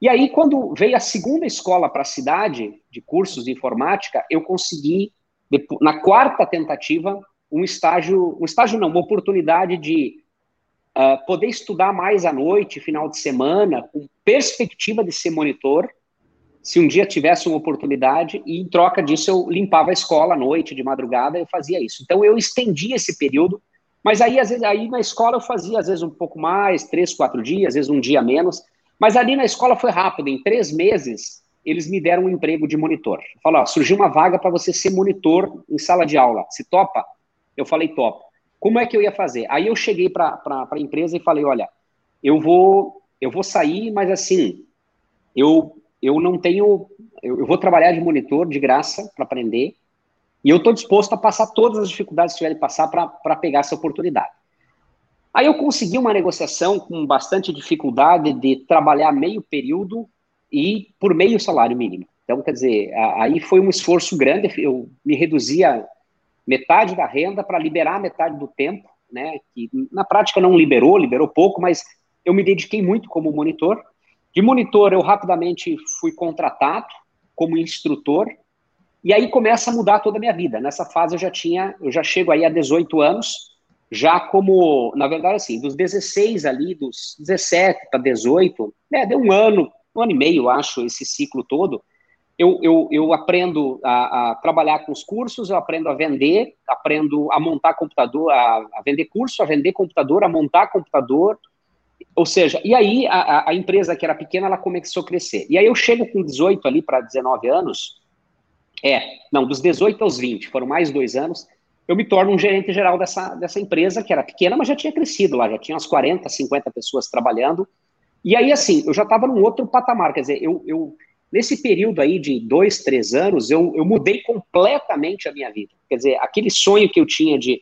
E aí, quando veio a segunda escola para a cidade, de cursos de informática, eu consegui, na quarta tentativa, um estágio, um estágio não, uma oportunidade de uh, poder estudar mais à noite, final de semana, com perspectiva de ser monitor, se um dia tivesse uma oportunidade, e em troca disso eu limpava a escola à noite, de madrugada, eu fazia isso. Então eu estendi esse período, mas aí, às vezes, aí na escola eu fazia, às vezes, um pouco mais, três, quatro dias, às vezes um dia menos, mas ali na escola foi rápido, em três meses eles me deram um emprego de monitor. Falaram, surgiu uma vaga para você ser monitor em sala de aula, se topa? Eu falei, top. Como é que eu ia fazer? Aí eu cheguei para a empresa e falei, olha, eu vou, eu vou sair, mas assim, eu, eu não tenho, eu, eu vou trabalhar de monitor de graça para aprender, e eu estou disposto a passar todas as dificuldades que tiver de passar para pegar essa oportunidade. Aí eu consegui uma negociação com bastante dificuldade de trabalhar meio período e por meio salário mínimo. Então, quer dizer, aí foi um esforço grande, eu me reduzia metade da renda para liberar metade do tempo, né? Que na prática não liberou, liberou pouco, mas eu me dediquei muito como monitor. De monitor, eu rapidamente fui contratado como instrutor, e aí começa a mudar toda a minha vida. Nessa fase eu já tinha, eu já chego aí a 18 anos, já como, na verdade, assim, dos 16 ali, dos 17 para 18, né, deu um ano, um ano e meio, acho, esse ciclo todo, eu, eu, eu aprendo a, a, trabalhar com os cursos, eu aprendo a vender, aprendo a montar computador, a, a, vender curso, a vender computador, a montar computador. Ou seja, e aí a, a empresa que era pequena, ela começou a crescer. E aí eu chego com 18 ali para 19 anos, é, não, dos 18 aos 20, foram mais dois anos, eu me torno um gerente geral dessa, dessa empresa, que era pequena, mas já tinha crescido lá, já tinha umas 40, 50 pessoas trabalhando. E aí, assim, eu já estava num outro patamar, quer dizer, eu, eu Nesse período aí de dois, três anos, eu, eu mudei completamente a minha vida. Quer dizer, aquele sonho que eu tinha de,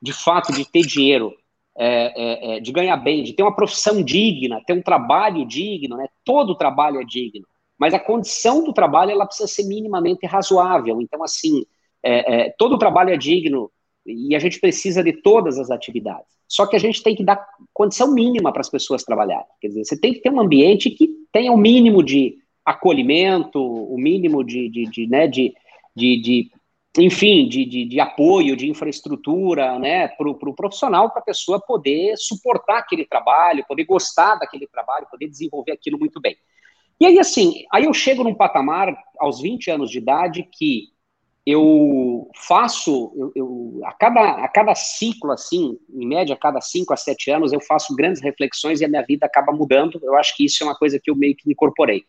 de fato, de ter dinheiro, é, é, é, de ganhar bem, de ter uma profissão digna, ter um trabalho digno, né? Todo trabalho é digno, mas a condição do trabalho ela precisa ser minimamente razoável. Então, assim, é, é, todo trabalho é digno e a gente precisa de todas as atividades. Só que a gente tem que dar condição mínima para as pessoas trabalharem. Quer dizer, você tem que ter um ambiente que tenha o mínimo de acolhimento, o mínimo de, de, de né, de, de, de enfim, de, de, de, apoio, de infraestrutura, né, para o pro profissional, para a pessoa poder suportar aquele trabalho, poder gostar daquele trabalho, poder desenvolver aquilo muito bem. E aí, assim, aí eu chego num patamar, aos 20 anos de idade, que eu faço, eu, eu, a, cada, a cada ciclo, assim, em média, a cada 5 a 7 anos, eu faço grandes reflexões e a minha vida acaba mudando. Eu acho que isso é uma coisa que eu meio que incorporei.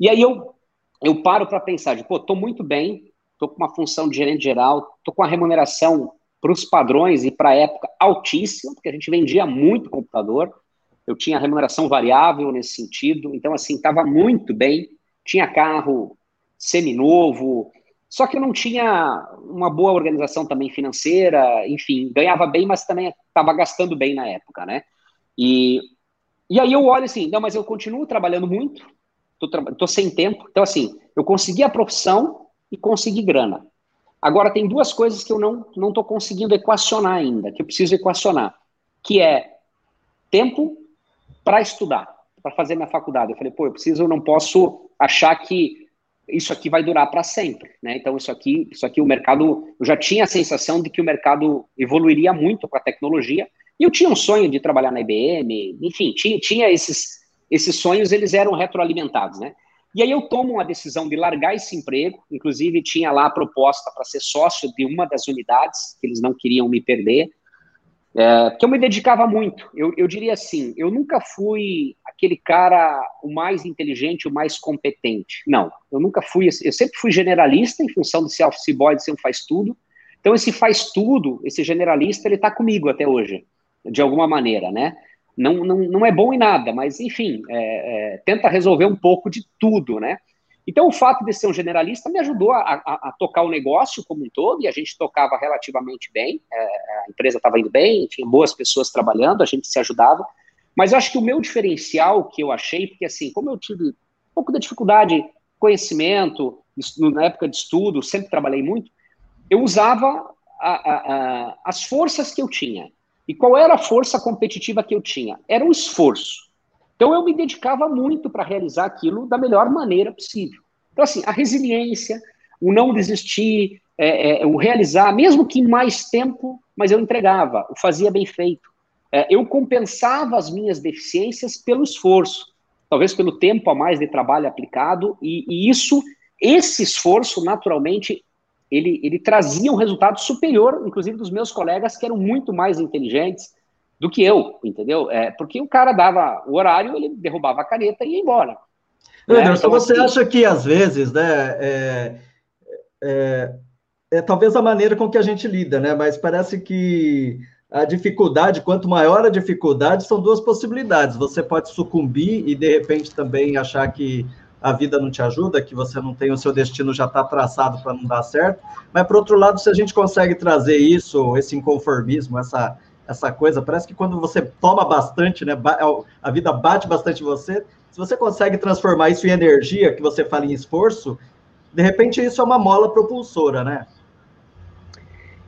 E aí eu, eu paro para pensar, de, pô, estou muito bem, estou com uma função de gerente geral, estou com a remuneração para os padrões e para a época altíssima, porque a gente vendia muito computador, eu tinha remuneração variável nesse sentido, então assim, estava muito bem, tinha carro seminovo, só que eu não tinha uma boa organização também financeira, enfim, ganhava bem, mas também estava gastando bem na época, né? E, e aí eu olho assim, não, mas eu continuo trabalhando muito, tô sem tempo. Então, assim, eu consegui a profissão e consegui grana. Agora, tem duas coisas que eu não não estou conseguindo equacionar ainda, que eu preciso equacionar, que é tempo para estudar, para fazer minha faculdade. Eu falei, pô, eu preciso, eu não posso achar que isso aqui vai durar para sempre, né? Então isso aqui, isso aqui o mercado, eu já tinha a sensação de que o mercado evoluiria muito com a tecnologia. E eu tinha um sonho de trabalhar na IBM, enfim, tinha, tinha esses esses sonhos eles eram retroalimentados, né? E aí eu tomo uma decisão de largar esse emprego, inclusive tinha lá a proposta para ser sócio de uma das unidades, que eles não queriam me perder. É, porque eu me dedicava muito. Eu, eu diria assim, eu nunca fui aquele cara o mais inteligente, o mais competente. Não, eu nunca fui. Eu sempre fui generalista em função de ser office boy, de ser um faz tudo. Então esse faz tudo, esse generalista, ele está comigo até hoje, de alguma maneira, né? Não, não, não é bom em nada, mas enfim, é, é, tenta resolver um pouco de tudo, né? Então, o fato de ser um generalista me ajudou a, a, a, tocar o negócio como um todo, e a gente tocava relativamente bem, é, a empresa estava indo bem, tinha boas pessoas trabalhando, a gente se ajudava. Mas eu acho que o meu diferencial que eu achei, porque assim, como eu tive um pouco de dificuldade, conhecimento, na época de estudo, sempre trabalhei muito, eu usava a, as forças que eu tinha. E qual era a força competitiva que eu tinha? Era o esforço. Então eu me dedicava muito para realizar aquilo da melhor maneira possível. Então, assim, a resiliência, o não desistir, é, é, o realizar, mesmo que em mais tempo, mas eu entregava, o fazia bem feito. É, eu compensava as minhas deficiências pelo esforço, talvez pelo tempo a mais de trabalho aplicado, e, e isso, esse esforço, naturalmente, ele, ele trazia um resultado superior, inclusive dos meus colegas que eram muito mais inteligentes, do que eu, entendeu? É, porque o cara dava o horário, ele derrubava a caneta e ia embora. Né? Anderson, então, você assim... acha que às vezes, né, é, é, é, talvez a maneira com que a gente lida, né, mas parece que a dificuldade, quanto maior a dificuldade, são duas possibilidades. Você pode sucumbir e, de repente, também achar que a vida não te ajuda, que você não tem o seu destino já está traçado para não dar certo. Mas, por outro lado, se a gente consegue trazer isso, esse inconformismo, essa essa coisa. Parece que quando você toma bastante, né, é a vida bate bastante em você, se você consegue transformar isso em energia, que você fala em esforço, de repente isso é uma mola propulsora, né?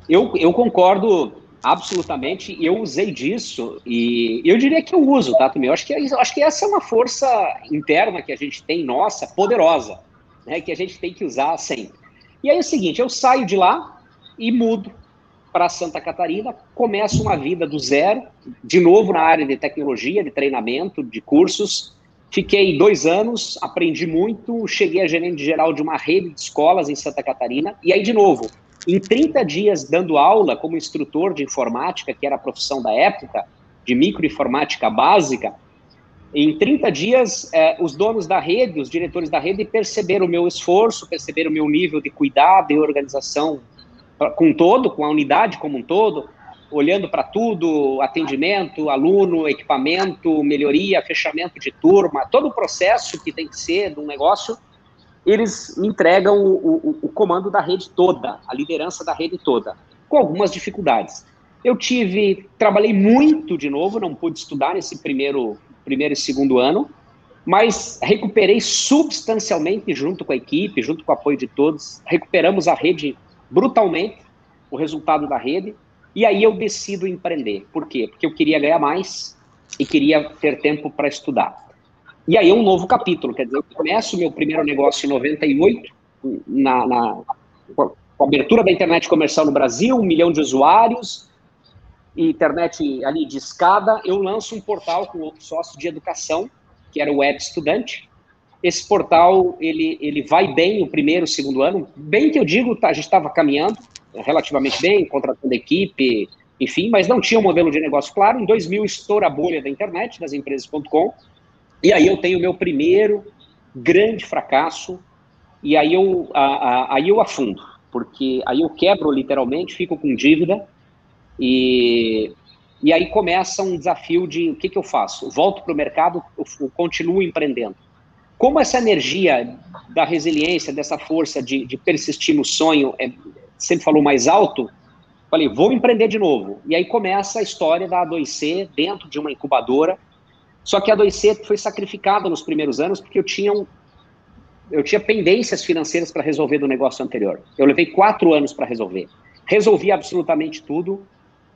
Eu, eu concordo absolutamente, eu usei disso e eu diria que eu uso, tá, também. Eu acho que, eu acho que essa é uma força interna que a gente tem, nossa, poderosa, né, que a gente tem que usar sempre. E aí é o seguinte, eu saio de lá e mudo para Santa Catarina, começo uma vida do zero, de novo na área de tecnologia, de treinamento, de cursos. Fiquei dois anos, aprendi muito, cheguei a gerente geral de uma rede de escolas em Santa Catarina, e aí, de novo, em 30 dias dando aula como instrutor de informática, que era a profissão da época, de microinformática básica, em 30 dias, eh, os donos da rede, os diretores da rede, perceberam o meu esforço, perceberam o meu nível de cuidado e organização com todo, com a unidade como um todo, olhando para tudo, atendimento, aluno, equipamento, melhoria, fechamento de turma, todo o processo que tem que ser de um negócio, eles me entregam o, o, o comando da rede toda, a liderança da rede toda, com algumas dificuldades. Eu tive, trabalhei muito de novo, não pude estudar nesse primeiro, primeiro e segundo ano, mas recuperei substancialmente junto com a equipe, junto com o apoio de todos, recuperamos a rede brutalmente o resultado da rede, e aí eu decido empreender. Por quê? Porque eu queria ganhar mais e queria ter tempo para estudar. E aí é um novo capítulo, quer dizer, eu começo meu primeiro negócio em 98, na, na, com a abertura da internet comercial no Brasil, um milhão de usuários, internet ali de escada, eu lanço um portal com outro sócio de educação, que era o Web Estudante, esse portal, ele, ele vai bem o primeiro, segundo ano. Bem que eu digo, tá, a gente estava caminhando relativamente bem, contratando equipe, enfim, mas não tinha um modelo de negócio claro. Em 2000, estoura a bolha da internet, das empresas.com. E aí eu tenho o meu primeiro grande fracasso. E aí eu, a, a, aí eu afundo, porque aí eu quebro literalmente, fico com dívida. E, e aí começa um desafio de o que, que eu faço? Volto para o mercado, eu, continuo empreendendo como essa energia da resiliência, dessa força de, de persistir no sonho, é, sempre falou mais alto, falei, vou empreender de novo. E aí começa a história da A2C dentro de uma incubadora. Só que a A2C foi sacrificada nos primeiros anos porque eu tinha, um, eu tinha pendências financeiras para resolver do negócio anterior. Eu levei quatro anos para resolver. Resolvi absolutamente tudo.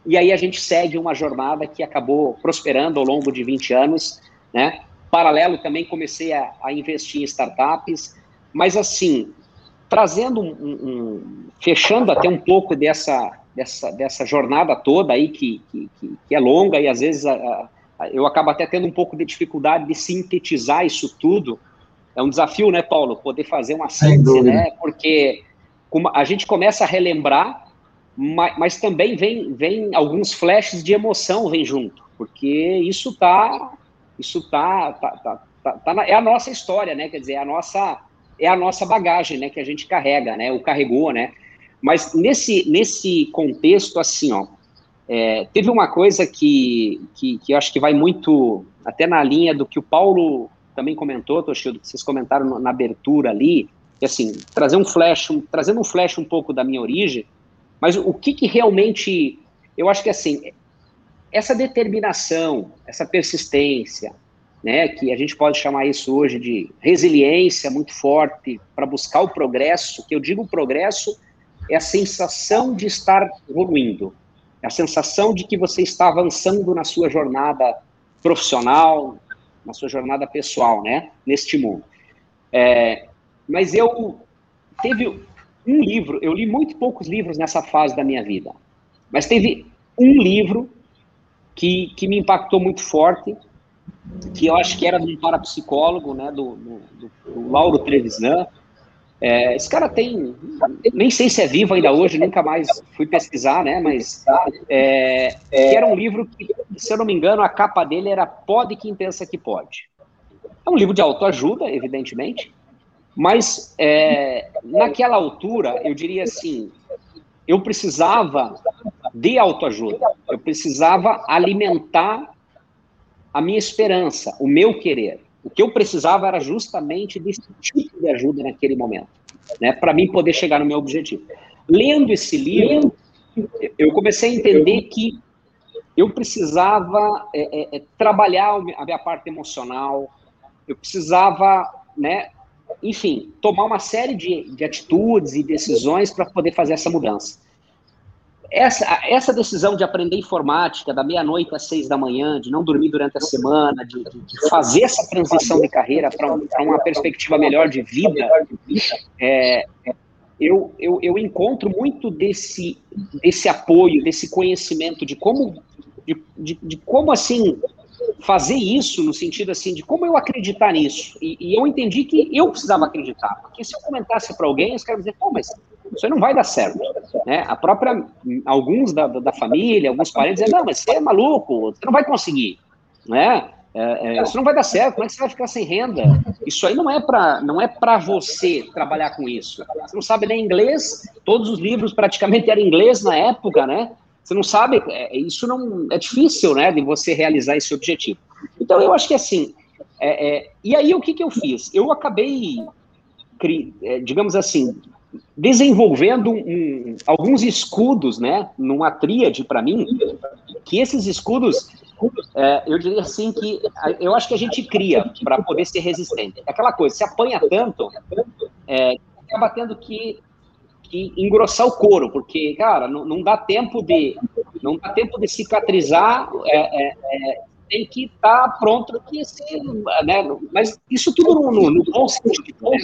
E aí a gente segue uma jornada que acabou prosperando ao longo de 20 anos, né? Paralelo também comecei a, a investir em startups, mas assim, trazendo um, um, fechando até um pouco dessa, dessa, dessa jornada toda aí que, que, que é longa e às vezes a, a, eu acabo até tendo um pouco de dificuldade de sintetizar isso tudo. É um desafio, né, Paulo, poder fazer uma síntese, né? Porque a gente começa a relembrar mas, mas, também vem, vem alguns flashes de emoção vem junto, porque isso tá, isso tá, tá, tá, tá, tá na, é a nossa história, né? Quer dizer, é a nossa, é a nossa bagagem, né? Que a gente carrega, né? O carregou, né? Mas nesse, nesse contexto, assim, ó, é, teve uma coisa que, que, que eu acho que vai muito até na linha do que o Paulo também comentou, Toshio, que vocês comentaram na abertura ali, que assim, trazer um flash, um, trazendo um flash um pouco da minha origem, mas o que, que realmente, eu acho que assim, essa determinação, essa persistência, né, que a gente pode chamar isso hoje de resiliência muito forte para buscar o progresso, que eu digo progresso é a sensação de estar evoluindo, a sensação de que você está avançando na sua jornada profissional, na sua jornada pessoal, né, neste mundo. É, mas eu teve um livro, eu li muito poucos livros nessa fase da minha vida, mas teve um livro que, que me impactou muito forte, que eu acho que era de um parapsicólogo, né, do, do, do Lauro Trevisan, é, esse cara tem, nem sei se é vivo ainda hoje, nunca mais fui pesquisar, né? Mas é, que era um livro que, se eu não me engano, a capa dele era Pode quem pensa que pode. É um livro de autoajuda, evidentemente, mas é, naquela altura, eu diria assim, eu precisava de autoajuda, eu precisava alimentar a minha esperança, o meu querer. O que eu precisava era justamente desse tipo de ajuda naquele momento, né, para mim poder chegar no meu objetivo. Lendo esse livro, eu comecei a entender que eu precisava é, é, é trabalhar a minha parte emocional, eu precisava, né, enfim, tomar uma série de, de atitudes e decisões para poder fazer essa mudança essa, essa decisão de aprender informática da meia-noite às seis da manhã, de não dormir durante a semana, de, de fazer essa transição de carreira para um, uma perspectiva melhor de vida, é, eu, eu, eu encontro muito desse, desse apoio, desse conhecimento de como, de, de, de como assim fazer isso no sentido assim de como eu acreditar nisso. E, e eu entendi que eu precisava acreditar, porque se eu comentasse para alguém, os caras dizer, pô, mas isso não vai dar certo. Né? A própria, alguns da, da família, alguns parentes dizem, não, mas você é maluco, você não vai conseguir. Né? É, é, isso não vai dar certo, como é que você vai ficar sem renda? Isso aí não é para não é para você trabalhar com isso. Você não sabe nem inglês, todos os livros praticamente eram inglês na época, né? Você não sabe, é, isso não é difícil, né, de você realizar esse objetivo. Então eu acho que assim, é, é, e aí o que que eu fiz? Eu acabei, é, digamos assim, desenvolvendo um, alguns escudos, né, numa tríade para mim, que esses escudos, é, eu diria assim que eu acho que a gente cria para poder ser resistente. É aquela coisa, se apanha tanto, é, acaba tendo que, que engrossar o couro, porque, cara, não, não dá tempo de não dá tempo de cicatrizar é, é, é tem que estar pronto que se, né, mas isso tudo no, no, no bom sentido, né?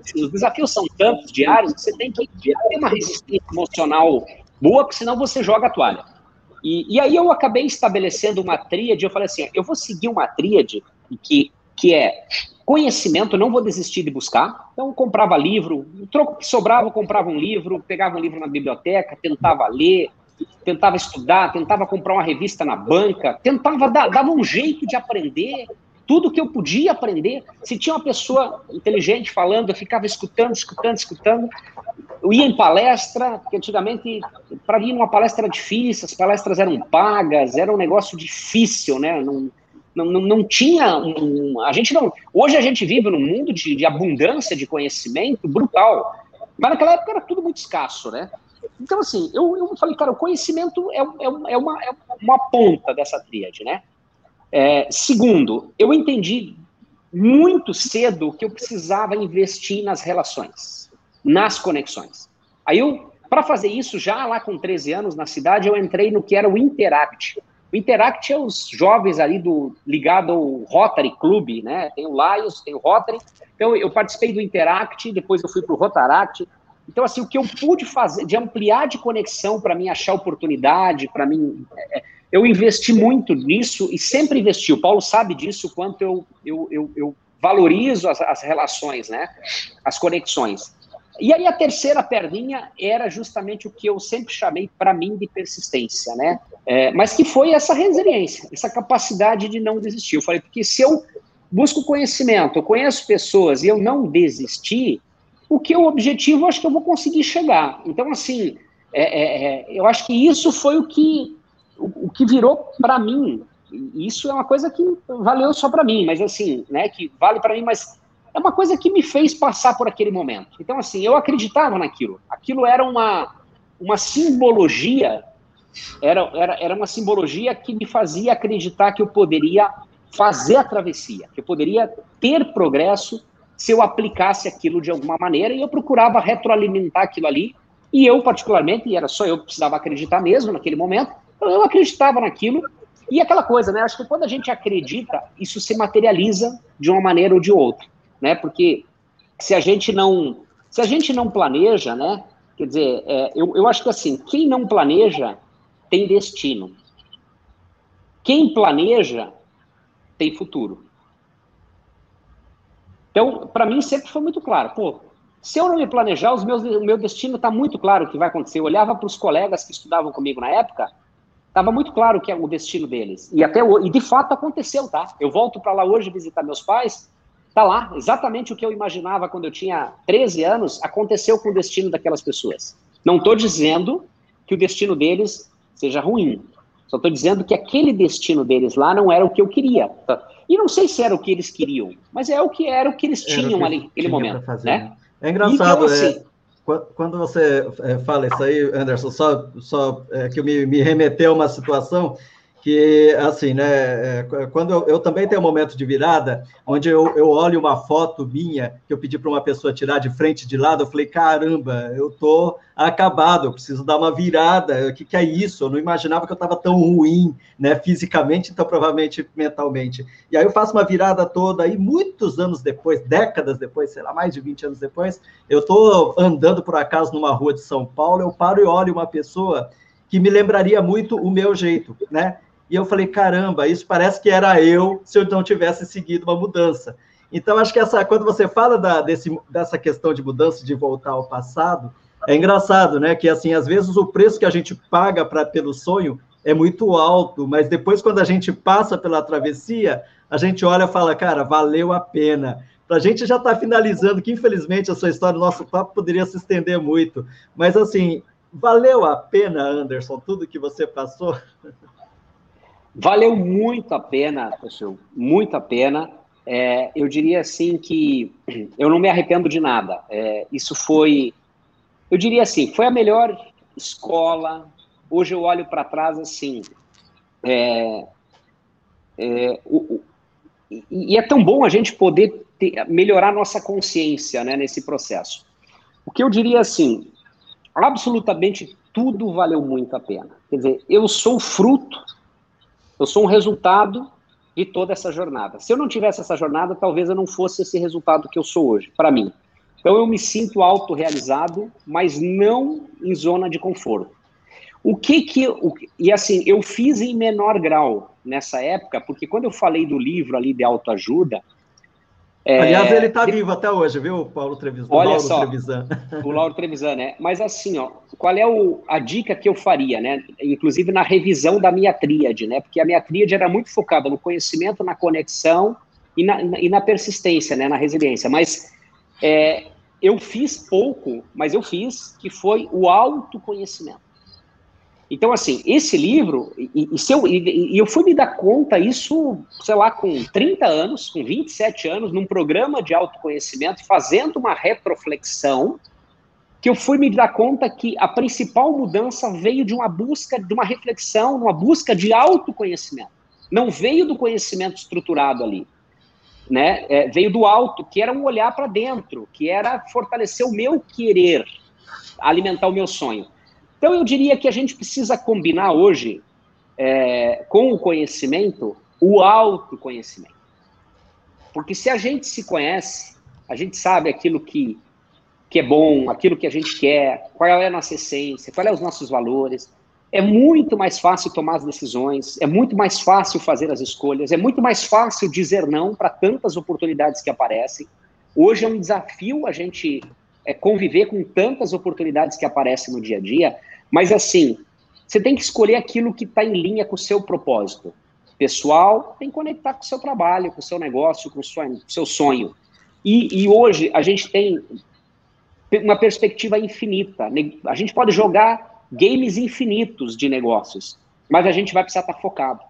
Assim, os desafios são tantos diários que você tem que ter uma resistência emocional boa, porque senão você joga a toalha. E, e aí eu acabei estabelecendo uma tríade, eu falei assim, eu vou seguir uma tríade que, que é conhecimento, não vou desistir de buscar, então comprava livro, o troco que sobrava eu comprava um livro, pegava um livro na biblioteca, tentava ler, tentava estudar, tentava comprar uma revista na banca, tentava dar, dava um jeito de aprender tudo que eu podia aprender. Se tinha uma pessoa inteligente falando, eu ficava escutando, escutando, escutando. Eu ia em palestra, porque antigamente, para ir numa palestra era difícil, as palestras eram pagas, era um negócio difícil, né? Não, não, não, tinha um, a gente não. Hoje a gente vive num mundo de, de abundância de conhecimento brutal. Mas naquela época era tudo muito escasso, né? Então, assim, eu, eu falei, cara, o conhecimento é, é, é, uma, é uma ponta dessa tríade, né? É, segundo, eu entendi muito cedo que eu precisava investir nas relações, nas conexões. Aí eu, para fazer isso, já lá com 13 anos na cidade, eu entrei no que era o Interact. O Interact é os jovens ali do ligado ao Rotary Club, né? Tem o Lions, tem o Rotary. Então eu participei do Interact, depois eu fui para o Rotaract, então, assim, o que eu pude fazer de ampliar de conexão para mim achar oportunidade, para mim. É, eu investi muito nisso e sempre investi. O Paulo sabe disso, o quanto eu, eu, eu, eu valorizo as, as, relações, né? As conexões. E aí a terceira perninha era justamente o que eu sempre chamei para mim de persistência, né? É, mas que foi essa resiliência, essa capacidade de não desistir. Eu falei, porque se eu busco conhecimento, eu conheço pessoas e eu não desistir, o que é o objetivo, acho que eu vou conseguir chegar. Então, assim, é, é, é eu acho que isso foi o que, o, o que virou para mim. Isso é uma coisa que valeu só para mim, mas assim, né, que vale para mim, mas é uma coisa que me fez passar por aquele momento. Então, assim, eu acreditava naquilo. Aquilo era uma, uma simbologia, era, era, era uma simbologia que me fazia acreditar que eu poderia fazer a travessia, que eu poderia ter progresso se eu aplicasse aquilo de alguma maneira, e eu procurava retroalimentar aquilo ali, e eu, particularmente, e era só eu que precisava acreditar mesmo naquele momento, eu acreditava naquilo, e aquela coisa, né? Acho que quando a gente acredita, isso se materializa de uma maneira ou de outra né? Porque se a gente não, se a gente não planeja, né? Quer dizer, é, eu, eu acho que assim, quem não planeja tem destino. Quem planeja tem futuro. Então, para mim sempre foi muito claro, pô, se eu não me planejar, os meus, o meu destino está muito claro o que vai acontecer. Eu olhava para os colegas que estudavam comigo na época, estava muito claro que é o destino deles. E até e de fato aconteceu, tá? Eu volto para lá hoje visitar meus pais, Está lá, exatamente o que eu imaginava quando eu tinha 13 anos, aconteceu com o destino daquelas pessoas. Não estou dizendo que o destino deles seja ruim. Só estou dizendo que aquele destino deles lá não era o que eu queria. E não sei se era o que eles queriam, mas é o que era o que eles tinham ali naquele momento. Fazer, né? É engraçado, então, assim, é, quando você é, fala isso aí, Anderson, só, só é, que me, me remeteu a uma situação que, assim, né, é, quando eu, eu, também tenho um momento de virada, onde eu, eu olho uma foto minha, que eu pedi para uma pessoa tirar de frente de lado, eu falei, caramba, eu tô acabado, eu preciso dar uma virada, o que, que é isso? Eu não imaginava que eu estava tão ruim, né, fisicamente, então provavelmente mentalmente. E aí eu faço uma virada toda, e muitos anos depois, décadas depois, sei lá, mais de 20 anos depois, eu tô andando por acaso numa rua de São Paulo, eu paro e olho uma pessoa que me lembraria muito o meu jeito, né? E eu falei, caramba, isso parece que era eu se eu não tivesse seguido uma mudança. Então, acho que essa, quando você fala da, desse, dessa questão de mudança, de voltar ao passado, é engraçado, né? Que assim, às vezes o preço que a gente paga para pelo sonho é muito alto, mas depois, quando a gente passa pela travessia, a gente olha e fala, cara, valeu a pena. Para a gente já está finalizando, que infelizmente a sua história, nosso papo poderia se estender muito, mas assim, valeu a pena, Anderson, tudo que você passou? Valeu muito a pena, pessoal, muito a pena. É, eu diria assim que eu não me arrependo de nada. É, isso foi, eu diria assim, foi a melhor escola. Hoje eu olho para trás assim, é, é, o, o, e é tão bom a gente poder ter, melhorar nossa consciência né, nesse processo. O que eu diria assim, absolutamente tudo valeu muito a pena. Quer dizer, eu sou fruto eu sou um resultado de toda essa jornada. Se eu não tivesse essa jornada, talvez eu não fosse esse resultado que eu sou hoje, para mim. Então eu me sinto autorrealizado, mas não em zona de conforto. O que que o, e assim, eu fiz em menor grau nessa época, porque quando eu falei do livro ali de autoajuda, é, Aliás, ele está vivo até hoje, viu, Paulo Trevisan? Olha Lauro só, Trevisan. o Lauro Trevisan, né? Mas assim, ó, qual é o, a dica que eu faria, né? Inclusive na revisão da minha tríade, né? Porque a minha tríade era muito focada no conhecimento, na conexão e na, e na persistência, né? Na resiliência. Mas é, eu fiz pouco, mas eu fiz, que foi o autoconhecimento. Então, assim, esse livro, e, e, eu, e, e, eu fui me dar conta isso, sei lá, com 30 anos, com 27 anos, num programa de autoconhecimento, fazendo uma retroflexão, que eu fui me dar conta que a principal mudança veio de uma busca, de uma reflexão, uma busca de autoconhecimento. Não veio do conhecimento estruturado ali. Né? É, veio do alto, que era um olhar para dentro, que era fortalecer o meu querer, alimentar o meu sonho. Então, eu diria que a gente precisa combinar hoje, é, com o conhecimento, o autoconhecimento. Porque se a gente se conhece, a gente sabe aquilo que, que é bom, aquilo que a gente quer, qual é a nossa essência, quais são os nossos valores, é muito mais fácil tomar as decisões, é muito mais fácil fazer as escolhas, é muito mais fácil dizer não para tantas oportunidades que aparecem. Hoje é um desafio a gente é conviver com tantas oportunidades que aparecem no dia a dia, mas assim, você tem que escolher aquilo que está em linha com o seu propósito. Pessoal, tem que conectar com o seu trabalho, com o seu negócio, com o seu, com o seu sonho. E, e hoje a gente tem uma perspectiva infinita. A gente pode jogar games infinitos de negócios, mas a gente vai precisar estar focado.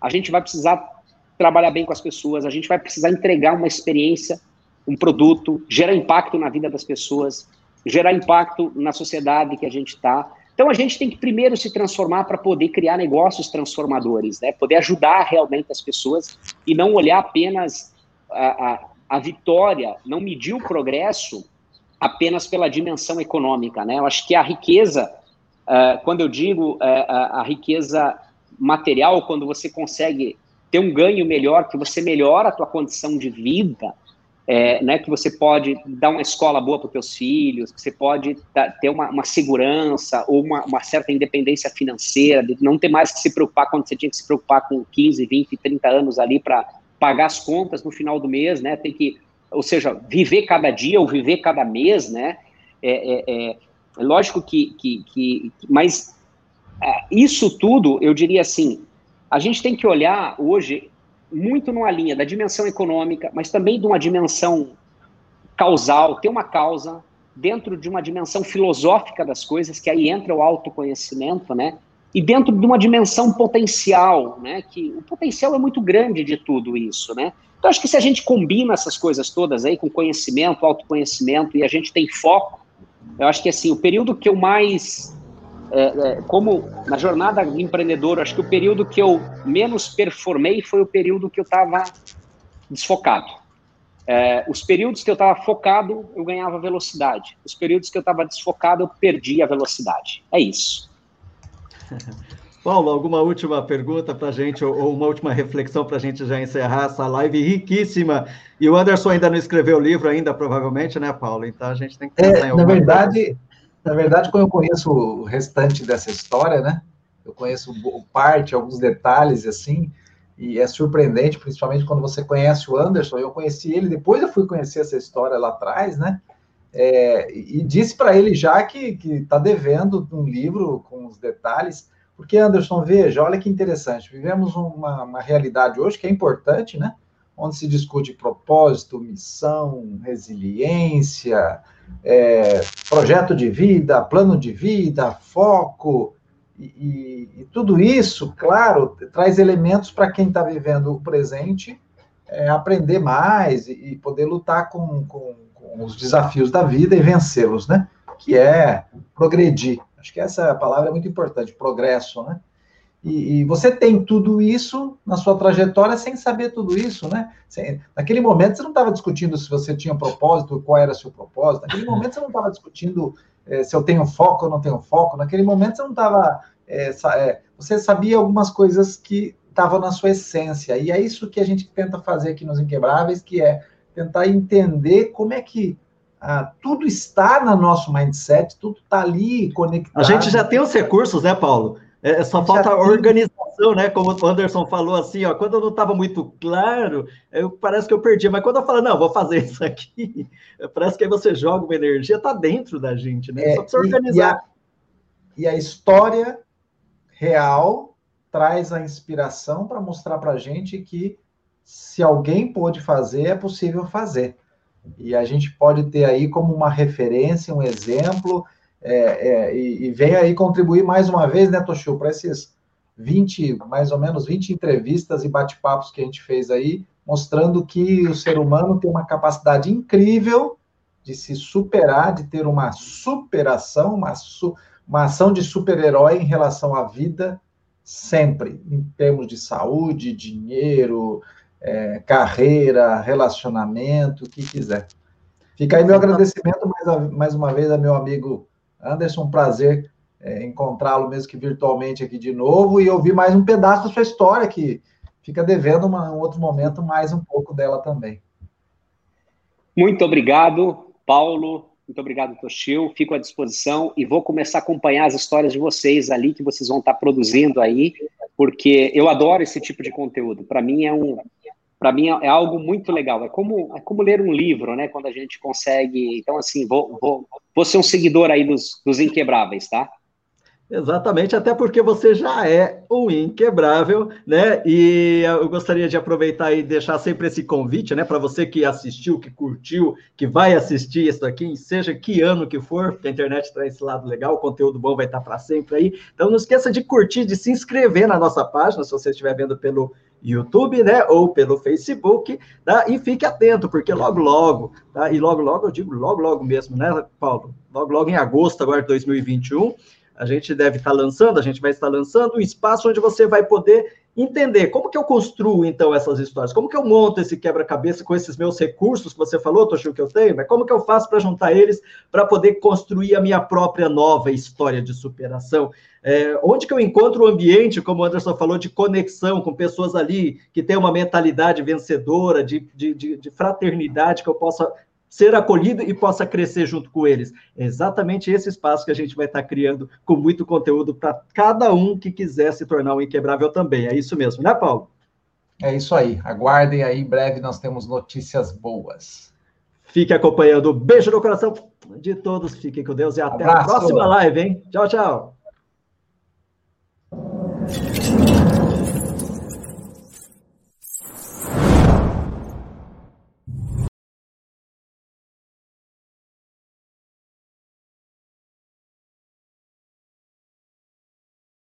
A gente vai precisar trabalhar bem com as pessoas, a gente vai precisar entregar uma experiência, um produto, gerar impacto na vida das pessoas, gerar impacto na sociedade que a gente está. Então a gente tem que primeiro se transformar para poder criar negócios transformadores, né? Poder ajudar realmente as pessoas e não olhar apenas a, a, a vitória, não medir o progresso apenas pela dimensão econômica, né? Eu acho que a riqueza, uh, quando eu digo uh, a, a riqueza material, quando você consegue ter um ganho melhor, que você melhora a tua condição de vida, é, né, que você pode dar uma escola boa para os teus filhos, que você pode ter uma, uma segurança ou uma, uma, certa independência financeira, de não ter mais que se preocupar quando você tinha que se preocupar com 15, 20, 30 anos ali para pagar as contas no final do mês, né? Tem que ou seja, viver cada dia ou viver cada mês, né? É, é, é lógico que, que, que mas é, isso tudo, eu diria assim, a gente tem que olhar hoje muito numa linha da dimensão econômica, mas também de uma dimensão causal, ter uma causa dentro de uma dimensão filosófica das coisas, que aí entra o autoconhecimento, né? E dentro de uma dimensão potencial, né? Que o potencial é muito grande de tudo isso, né? Então, acho que se a gente combina essas coisas todas aí com conhecimento, autoconhecimento, e a gente tem foco, eu acho que assim, o período que eu mais. É, é, como na jornada empreendedora, acho que o período que eu menos performei foi o período que eu estava desfocado. É, os períodos que eu estava focado, eu ganhava velocidade. Os períodos que eu estava desfocado, eu perdia a velocidade. É isso. Paulo, alguma última pergunta para a gente, ou uma última reflexão para a gente já encerrar essa live riquíssima? E o Anderson ainda não escreveu o livro ainda, provavelmente, né, Paulo? Então a gente tem que pensar é, em Na verdade, coisa. Na verdade, quando eu conheço o restante dessa história, né? Eu conheço parte, alguns detalhes, assim, e é surpreendente, principalmente quando você conhece o Anderson. Eu conheci ele, depois eu fui conhecer essa história lá atrás, né? É, e disse para ele já que está devendo um livro com os detalhes. Porque, Anderson, veja, olha que interessante, vivemos uma, uma realidade hoje que é importante, né? Onde se discute propósito, missão, resiliência, é, projeto de vida, plano de vida, foco, e, e, tudo isso, claro, traz elementos para quem está vivendo o presente é, aprender mais e, e poder lutar com, com, com, os desafios da vida e vencê-los, né? Que é progredir. Acho que essa palavra é muito importante, progresso, né? E, e, você tem tudo isso na sua trajetória sem saber tudo isso, né? Sem, naquele momento você não estava discutindo se você tinha propósito, qual era seu propósito. Naquele momento você não estava discutindo é, se eu tenho foco ou não tenho foco. Naquele momento você não estava. É, é, você sabia algumas coisas que estavam na sua essência. E é isso que a gente tenta fazer aqui nos Inquebráveis, que é tentar entender como é que ah, tudo está no nosso mindset, tudo está ali conectado. A gente já tem os recursos, né, Paulo? É, é só falta organização, né? Como o Anderson falou assim, ó, quando não estava muito claro, eu, parece que eu perdi, mas quando eu falo, não, vou fazer isso aqui, parece que aí você joga uma energia, está dentro da gente, né? É, só precisa organizar. E a, e a história real traz a inspiração para mostrar para a gente que se alguém pôde fazer, é possível fazer. E a gente pode ter aí como uma referência, um exemplo, é, é, e, e vem aí contribuir mais uma vez, né, Toshio, para esses 20, mais ou menos 20 entrevistas e bate-papos que a gente fez aí, mostrando que o ser humano tem uma capacidade incrível de se superar, de ter uma superação, uma, su, uma ação de super-herói em relação à vida, sempre, em termos de saúde, dinheiro, é, carreira, relacionamento, o que quiser. Fica aí meu agradecimento mais, mais uma vez a meu amigo Anderson, um prazer é, encontrá-lo, mesmo que virtualmente aqui de novo, e ouvir mais um pedaço da sua história, que fica devendo uma, um outro momento, mais um pouco dela também. Muito obrigado, Paulo. Muito obrigado, Toshio. Fico à disposição e vou começar a acompanhar as histórias de vocês ali que vocês vão estar produzindo aí, porque eu adoro esse tipo de conteúdo. Para mim é um para mim é, é, algo muito legal. É como, é como ler um livro, né? Quando a gente consegue. Então, assim, vou, vou, vou ser um seguidor aí dos, dos Inquebráveis, tá? Exatamente, até porque você já é um inquebrável, né? E eu gostaria de aproveitar e deixar sempre esse convite, né, para você que assistiu, que curtiu, que vai assistir isso aqui, seja que ano que for, porque a internet traz esse lado legal, o conteúdo bom vai estar para sempre aí. Então não esqueça de curtir, de se inscrever na nossa página, se você estiver vendo pelo YouTube, né, ou pelo Facebook, tá? E fique atento, porque logo logo, tá? E logo logo eu digo logo logo mesmo, né, Paulo? Logo logo em agosto agora de 2021 a gente deve estar lançando, a gente vai estar lançando um espaço onde você vai poder entender como que eu construo, então, essas histórias, como que eu monto esse quebra-cabeça com esses meus recursos que você falou, Toshio, que eu tenho, mas como que eu faço para juntar eles para poder construir a minha própria nova história de superação? É, onde que eu encontro o ambiente, como o Anderson falou, de conexão com pessoas ali que têm uma mentalidade vencedora, de, de, de, de fraternidade, que eu possa ser acolhido e possa crescer junto com eles. É exatamente esse espaço que a gente vai estar criando com muito conteúdo para cada um que quiser se tornar um inquebrável também. É isso mesmo, né, Paulo? É isso aí. Aguardem aí, em breve nós temos notícias boas. Fique acompanhando. Beijo no coração de todos. Fiquem com Deus e até Abraço. a próxima live, hein? Tchau, tchau.